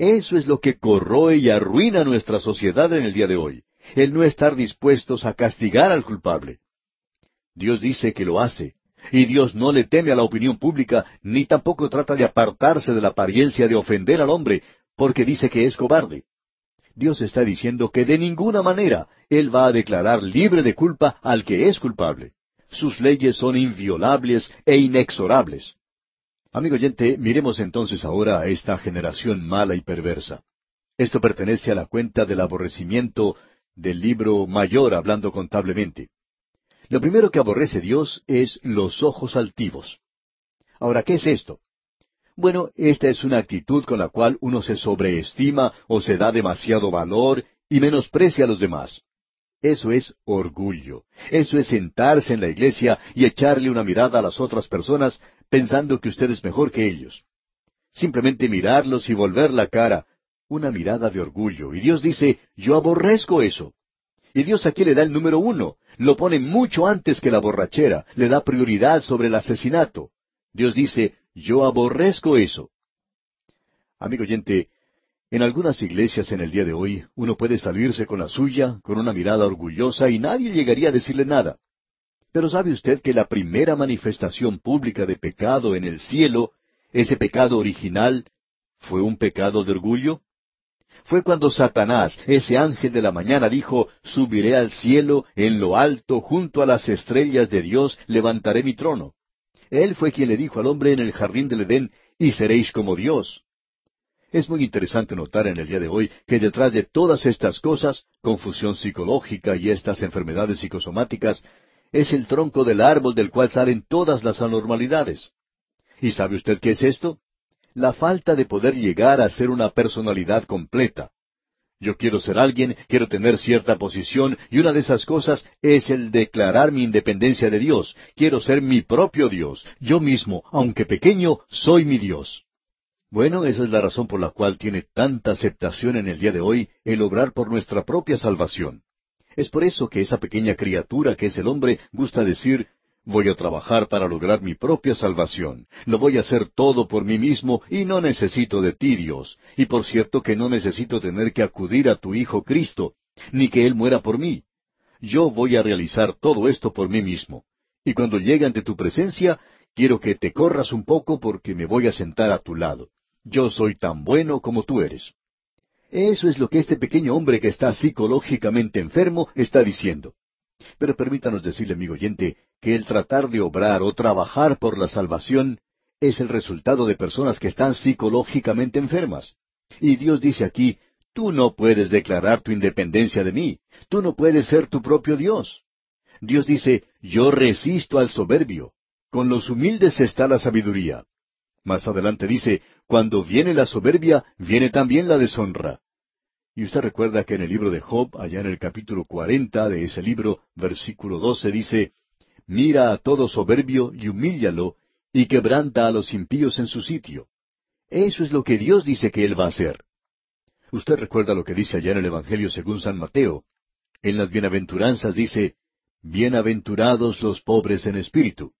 [SPEAKER 1] eso es lo que corroe y arruina nuestra sociedad en el día de hoy, el no estar dispuestos a castigar al culpable. Dios dice que lo hace, y Dios no le teme a la opinión pública, ni tampoco trata de apartarse de la apariencia de ofender al hombre, porque dice que es cobarde. Dios está diciendo que de ninguna manera Él va a declarar libre de culpa al que es culpable. Sus leyes son inviolables e inexorables. Amigo oyente, miremos entonces ahora a esta generación mala y perversa. Esto pertenece a la cuenta del aborrecimiento del libro mayor hablando contablemente. Lo primero que aborrece Dios es los ojos altivos. Ahora, ¿qué es esto? Bueno, esta es una actitud con la cual uno se sobreestima o se da demasiado valor y menosprecia a los demás. Eso es orgullo. Eso es sentarse en la iglesia y echarle una mirada a las otras personas pensando que usted es mejor que ellos. Simplemente mirarlos y volver la cara. Una mirada de orgullo. Y Dios dice, yo aborrezco eso. Y Dios aquí le da el número uno. Lo pone mucho antes que la borrachera. Le da prioridad sobre el asesinato. Dios dice, yo aborrezco eso. Amigo oyente, en algunas iglesias en el día de hoy uno puede salirse con la suya, con una mirada orgullosa y nadie llegaría a decirle nada. Pero ¿sabe usted que la primera manifestación pública de pecado en el cielo, ese pecado original, fue un pecado de orgullo? Fue cuando Satanás, ese ángel de la mañana, dijo, Subiré al cielo, en lo alto, junto a las estrellas de Dios, levantaré mi trono. Él fue quien le dijo al hombre en el jardín del Edén, y seréis como Dios. Es muy interesante notar en el día de hoy que detrás de todas estas cosas, confusión psicológica y estas enfermedades psicosomáticas, es el tronco del árbol del cual salen todas las anormalidades. ¿Y sabe usted qué es esto? La falta de poder llegar a ser una personalidad completa. Yo quiero ser alguien, quiero tener cierta posición, y una de esas cosas es el declarar mi independencia de Dios. Quiero ser mi propio Dios. Yo mismo, aunque pequeño, soy mi Dios. Bueno, esa es la razón por la cual tiene tanta aceptación en el día de hoy el obrar por nuestra propia salvación. Es por eso que esa pequeña criatura que es el hombre gusta decir, Voy a trabajar para lograr mi propia salvación. Lo voy a hacer todo por mí mismo y no necesito de ti, Dios. Y por cierto que no necesito tener que acudir a tu Hijo Cristo, ni que Él muera por mí. Yo voy a realizar todo esto por mí mismo. Y cuando llegue ante tu presencia, quiero que te corras un poco porque me voy a sentar a tu lado. Yo soy tan bueno como tú eres. Eso es lo que este pequeño hombre que está psicológicamente enfermo está diciendo. Pero permítanos decirle, amigo oyente, que el tratar de obrar o trabajar por la salvación es el resultado de personas que están psicológicamente enfermas. Y Dios dice aquí, tú no puedes declarar tu independencia de mí, tú no puedes ser tu propio Dios. Dios dice, yo resisto al soberbio, con los humildes está la sabiduría. Más adelante dice, cuando viene la soberbia, viene también la deshonra. Y usted recuerda que en el libro de Job, allá en el capítulo cuarenta de ese libro, versículo doce, dice, Mira a todo soberbio y humíllalo, y quebranta a los impíos en su sitio. Eso es lo que Dios dice que Él va a hacer. Usted recuerda lo que dice allá en el Evangelio según San Mateo. En las bienaventuranzas dice, Bienaventurados los pobres en espíritu.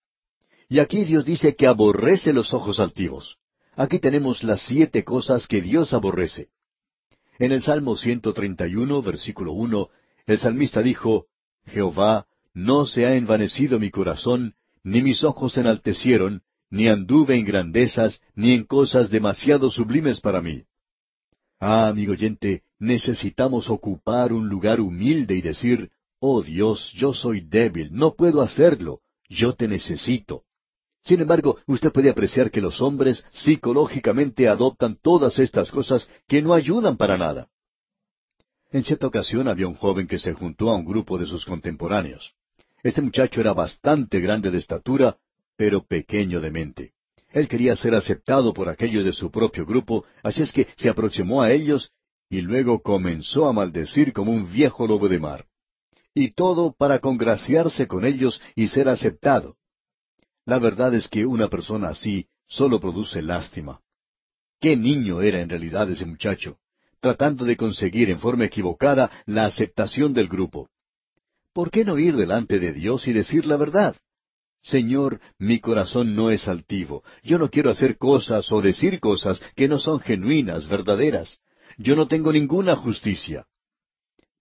[SPEAKER 1] Y aquí Dios dice que aborrece los ojos altivos. Aquí tenemos las siete cosas que Dios aborrece. En el Salmo 131, versículo 1, el salmista dijo, Jehová, no se ha envanecido mi corazón, ni mis ojos se enaltecieron, ni anduve en grandezas, ni en cosas demasiado sublimes para mí. Ah, amigo oyente, necesitamos ocupar un lugar humilde y decir, Oh Dios, yo soy débil, no puedo hacerlo, yo te necesito. Sin embargo, usted puede apreciar que los hombres psicológicamente adoptan todas estas cosas que no ayudan para nada. En cierta ocasión había un joven que se juntó a un grupo de sus contemporáneos. Este muchacho era bastante grande de estatura, pero pequeño de mente. Él quería ser aceptado por aquellos de su propio grupo, así es que se aproximó a ellos y luego comenzó a maldecir como un viejo lobo de mar. Y todo para congraciarse con ellos y ser aceptado. La verdad es que una persona así solo produce lástima. ¿Qué niño era en realidad ese muchacho? Tratando de conseguir en forma equivocada la aceptación del grupo. ¿Por qué no ir delante de Dios y decir la verdad? Señor, mi corazón no es altivo. Yo no quiero hacer cosas o decir cosas que no son genuinas, verdaderas. Yo no tengo ninguna justicia.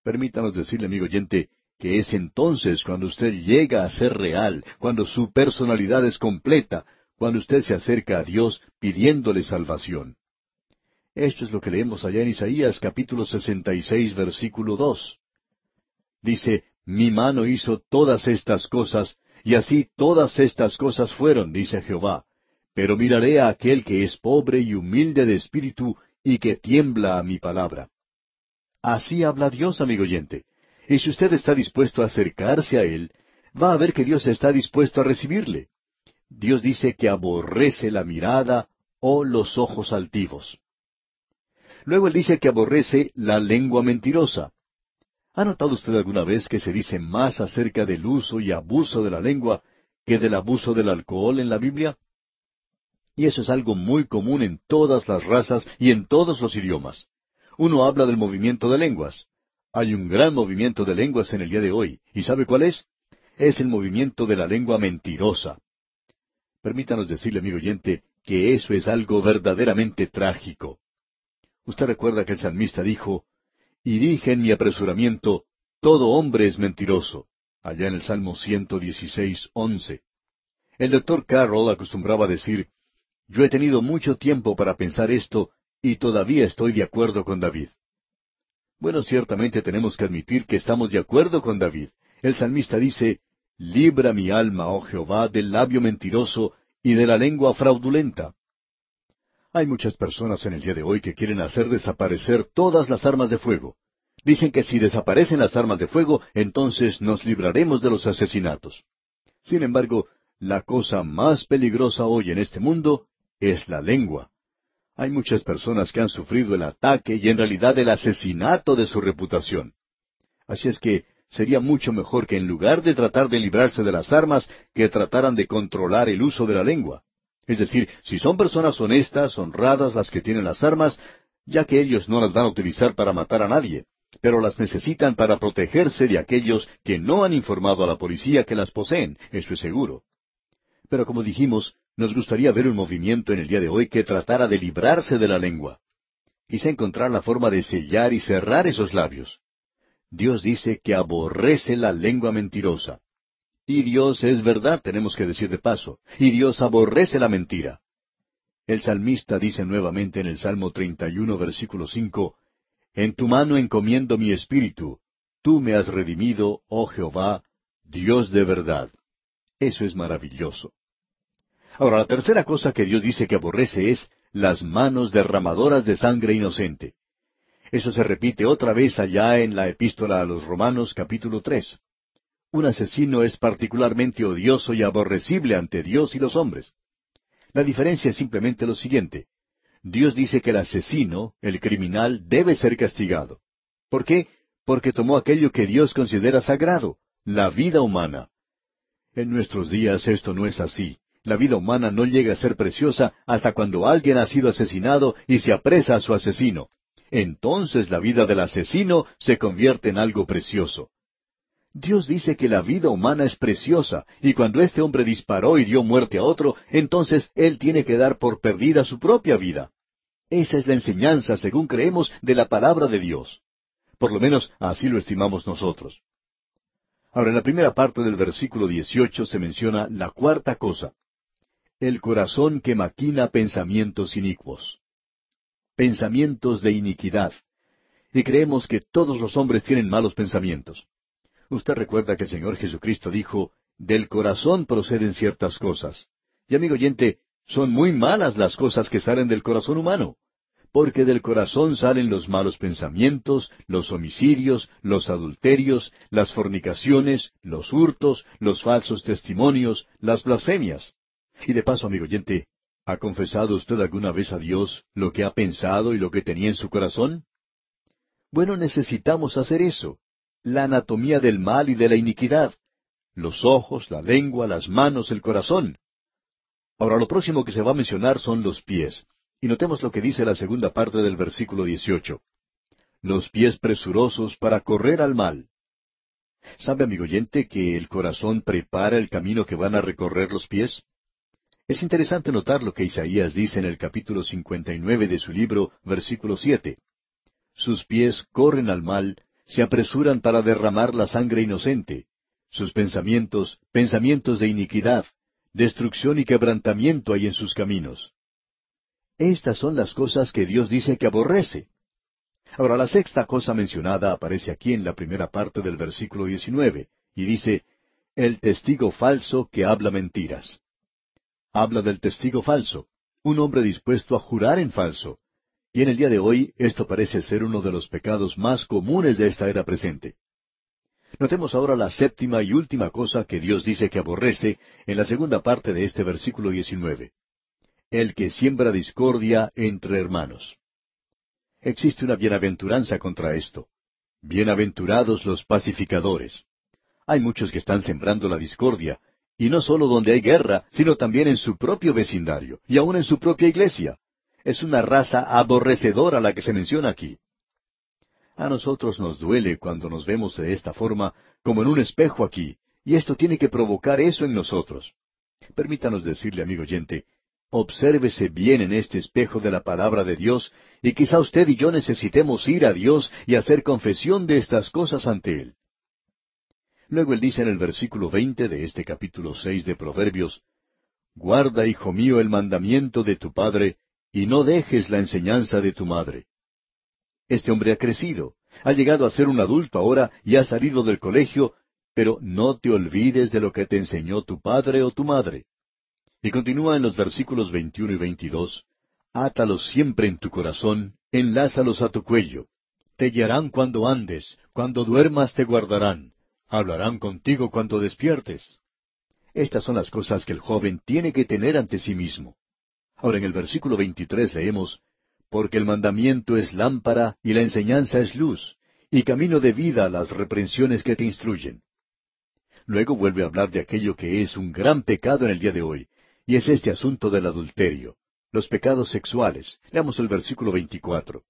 [SPEAKER 1] Permítanos decirle, amigo oyente, que es entonces cuando usted llega a ser real, cuando su personalidad es completa, cuando usted se acerca a Dios pidiéndole salvación. Esto es lo que leemos allá en Isaías capítulo 66 versículo 2. Dice, Mi mano hizo todas estas cosas, y así todas estas cosas fueron, dice Jehová. Pero miraré a aquel que es pobre y humilde de espíritu, y que tiembla a mi palabra. Así habla Dios, amigo oyente. Y si usted está dispuesto a acercarse a Él, va a ver que Dios está dispuesto a recibirle. Dios dice que aborrece la mirada o los ojos altivos. Luego Él dice que aborrece la lengua mentirosa. ¿Ha notado usted alguna vez que se dice más acerca del uso y abuso de la lengua que del abuso del alcohol en la Biblia? Y eso es algo muy común en todas las razas y en todos los idiomas. Uno habla del movimiento de lenguas. Hay un gran movimiento de lenguas en el día de hoy. ¿Y sabe cuál es? Es el movimiento de la lengua mentirosa. Permítanos decirle, amigo oyente, que eso es algo verdaderamente trágico. Usted recuerda que el salmista dijo, y dije en mi apresuramiento, todo hombre es mentiroso, allá en el Salmo 116, 11. El doctor Carroll acostumbraba decir, yo he tenido mucho tiempo para pensar esto y todavía estoy de acuerdo con David. Bueno, ciertamente tenemos que admitir que estamos de acuerdo con David. El salmista dice, Libra mi alma, oh Jehová, del labio mentiroso y de la lengua fraudulenta. Hay muchas personas en el día de hoy que quieren hacer desaparecer todas las armas de fuego. Dicen que si desaparecen las armas de fuego, entonces nos libraremos de los asesinatos. Sin embargo, la cosa más peligrosa hoy en este mundo es la lengua. Hay muchas personas que han sufrido el ataque y en realidad el asesinato de su reputación. Así es que sería mucho mejor que en lugar de tratar de librarse de las armas, que trataran de controlar el uso de la lengua. Es decir, si son personas honestas, honradas las que tienen las armas, ya que ellos no las van a utilizar para matar a nadie, pero las necesitan para protegerse de aquellos que no han informado a la policía que las poseen, eso es seguro. Pero como dijimos, nos gustaría ver un movimiento en el día de hoy que tratara de librarse de la lengua. Quise encontrar la forma de sellar y cerrar esos labios. Dios dice que aborrece la lengua mentirosa. Y Dios es verdad, tenemos que decir de paso, y Dios aborrece la mentira. El salmista dice nuevamente en el Salmo 31, versículo 5, En tu mano encomiendo mi espíritu, tú me has redimido, oh Jehová, Dios de verdad. Eso es maravilloso. Ahora, la tercera cosa que Dios dice que aborrece es las manos derramadoras de sangre inocente. Eso se repite otra vez allá en la epístola a los Romanos capítulo tres. Un asesino es particularmente odioso y aborrecible ante Dios y los hombres. La diferencia es simplemente lo siguiente. Dios dice que el asesino, el criminal, debe ser castigado. ¿Por qué? Porque tomó aquello que Dios considera sagrado, la vida humana. En nuestros días esto no es así. La vida humana no llega a ser preciosa hasta cuando alguien ha sido asesinado y se apresa a su asesino. Entonces la vida del asesino se convierte en algo precioso. Dios dice que la vida humana es preciosa, y cuando este hombre disparó y dio muerte a otro, entonces él tiene que dar por perdida su propia vida. Esa es la enseñanza, según creemos, de la palabra de Dios. Por lo menos así lo estimamos nosotros. Ahora, en la primera parte del versículo 18 se menciona la cuarta cosa el corazón que maquina pensamientos inicuos. Pensamientos de iniquidad. Y creemos que todos los hombres tienen malos pensamientos. Usted recuerda que el Señor Jesucristo dijo, del corazón proceden ciertas cosas. Y amigo oyente, son muy malas las cosas que salen del corazón humano, porque del corazón salen los malos pensamientos, los homicidios, los adulterios, las fornicaciones, los hurtos, los falsos testimonios, las blasfemias. Y de paso, amigo oyente, ¿ha confesado usted alguna vez a Dios lo que ha pensado y lo que tenía en su corazón? Bueno, necesitamos hacer eso. La anatomía del mal y de la iniquidad. Los ojos, la lengua, las manos, el corazón. Ahora lo próximo que se va a mencionar son los pies. Y notemos lo que dice la segunda parte del versículo 18. Los pies presurosos para correr al mal. ¿Sabe, amigo oyente, que el corazón prepara el camino que van a recorrer los pies? Es interesante notar lo que Isaías dice en el capítulo 59 de su libro, versículo 7. Sus pies corren al mal, se apresuran para derramar la sangre inocente. Sus pensamientos, pensamientos de iniquidad, destrucción y quebrantamiento hay en sus caminos. Estas son las cosas que Dios dice que aborrece. Ahora, la sexta cosa mencionada aparece aquí en la primera parte del versículo 19, y dice, el testigo falso que habla mentiras habla del testigo falso, un hombre dispuesto a jurar en falso. Y en el día de hoy esto parece ser uno de los pecados más comunes de esta era presente. Notemos ahora la séptima y última cosa que Dios dice que aborrece en la segunda parte de este versículo 19. El que siembra discordia entre hermanos. Existe una bienaventuranza contra esto. Bienaventurados los pacificadores. Hay muchos que están sembrando la discordia, y no solo donde hay guerra, sino también en su propio vecindario, y aun en su propia iglesia. Es una raza aborrecedora la que se menciona aquí. A nosotros nos duele cuando nos vemos de esta forma, como en un espejo aquí, y esto tiene que provocar eso en nosotros. Permítanos decirle, amigo oyente, obsérvese bien en este espejo de la palabra de Dios, y quizá usted y yo necesitemos ir a Dios y hacer confesión de estas cosas ante Él. Luego él dice en el versículo veinte de este capítulo seis de Proverbios, Guarda, hijo mío, el mandamiento de tu padre, y no dejes la enseñanza de tu madre. Este hombre ha crecido, ha llegado a ser un adulto ahora y ha salido del colegio, pero no te olvides de lo que te enseñó tu padre o tu madre. Y continúa en los versículos veintiuno y veintidós, Átalos siempre en tu corazón, enlázalos a tu cuello. Te guiarán cuando andes, cuando duermas te guardarán hablarán contigo cuando despiertes. Estas son las cosas que el joven tiene que tener ante sí mismo. Ahora en el versículo 23 leemos, Porque el mandamiento es lámpara y la enseñanza es luz, y camino de vida las reprensiones que te instruyen. Luego vuelve a hablar de aquello que es un gran pecado en el día de hoy, y es este asunto del adulterio, los pecados sexuales. Leamos el versículo 24.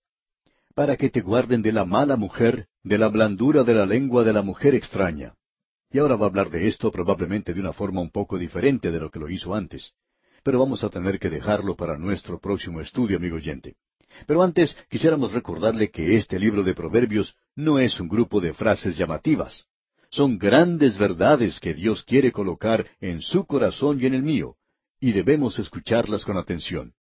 [SPEAKER 1] Para que te guarden de la mala mujer de la blandura de la lengua de la mujer extraña. Y ahora va a hablar de esto probablemente de una forma un poco diferente de lo que lo hizo antes. Pero vamos a tener que dejarlo para nuestro próximo estudio, amigo oyente. Pero antes quisiéramos recordarle que este libro de Proverbios no es un grupo de frases llamativas. Son grandes verdades que Dios quiere colocar en su corazón y en el mío, y debemos escucharlas con atención.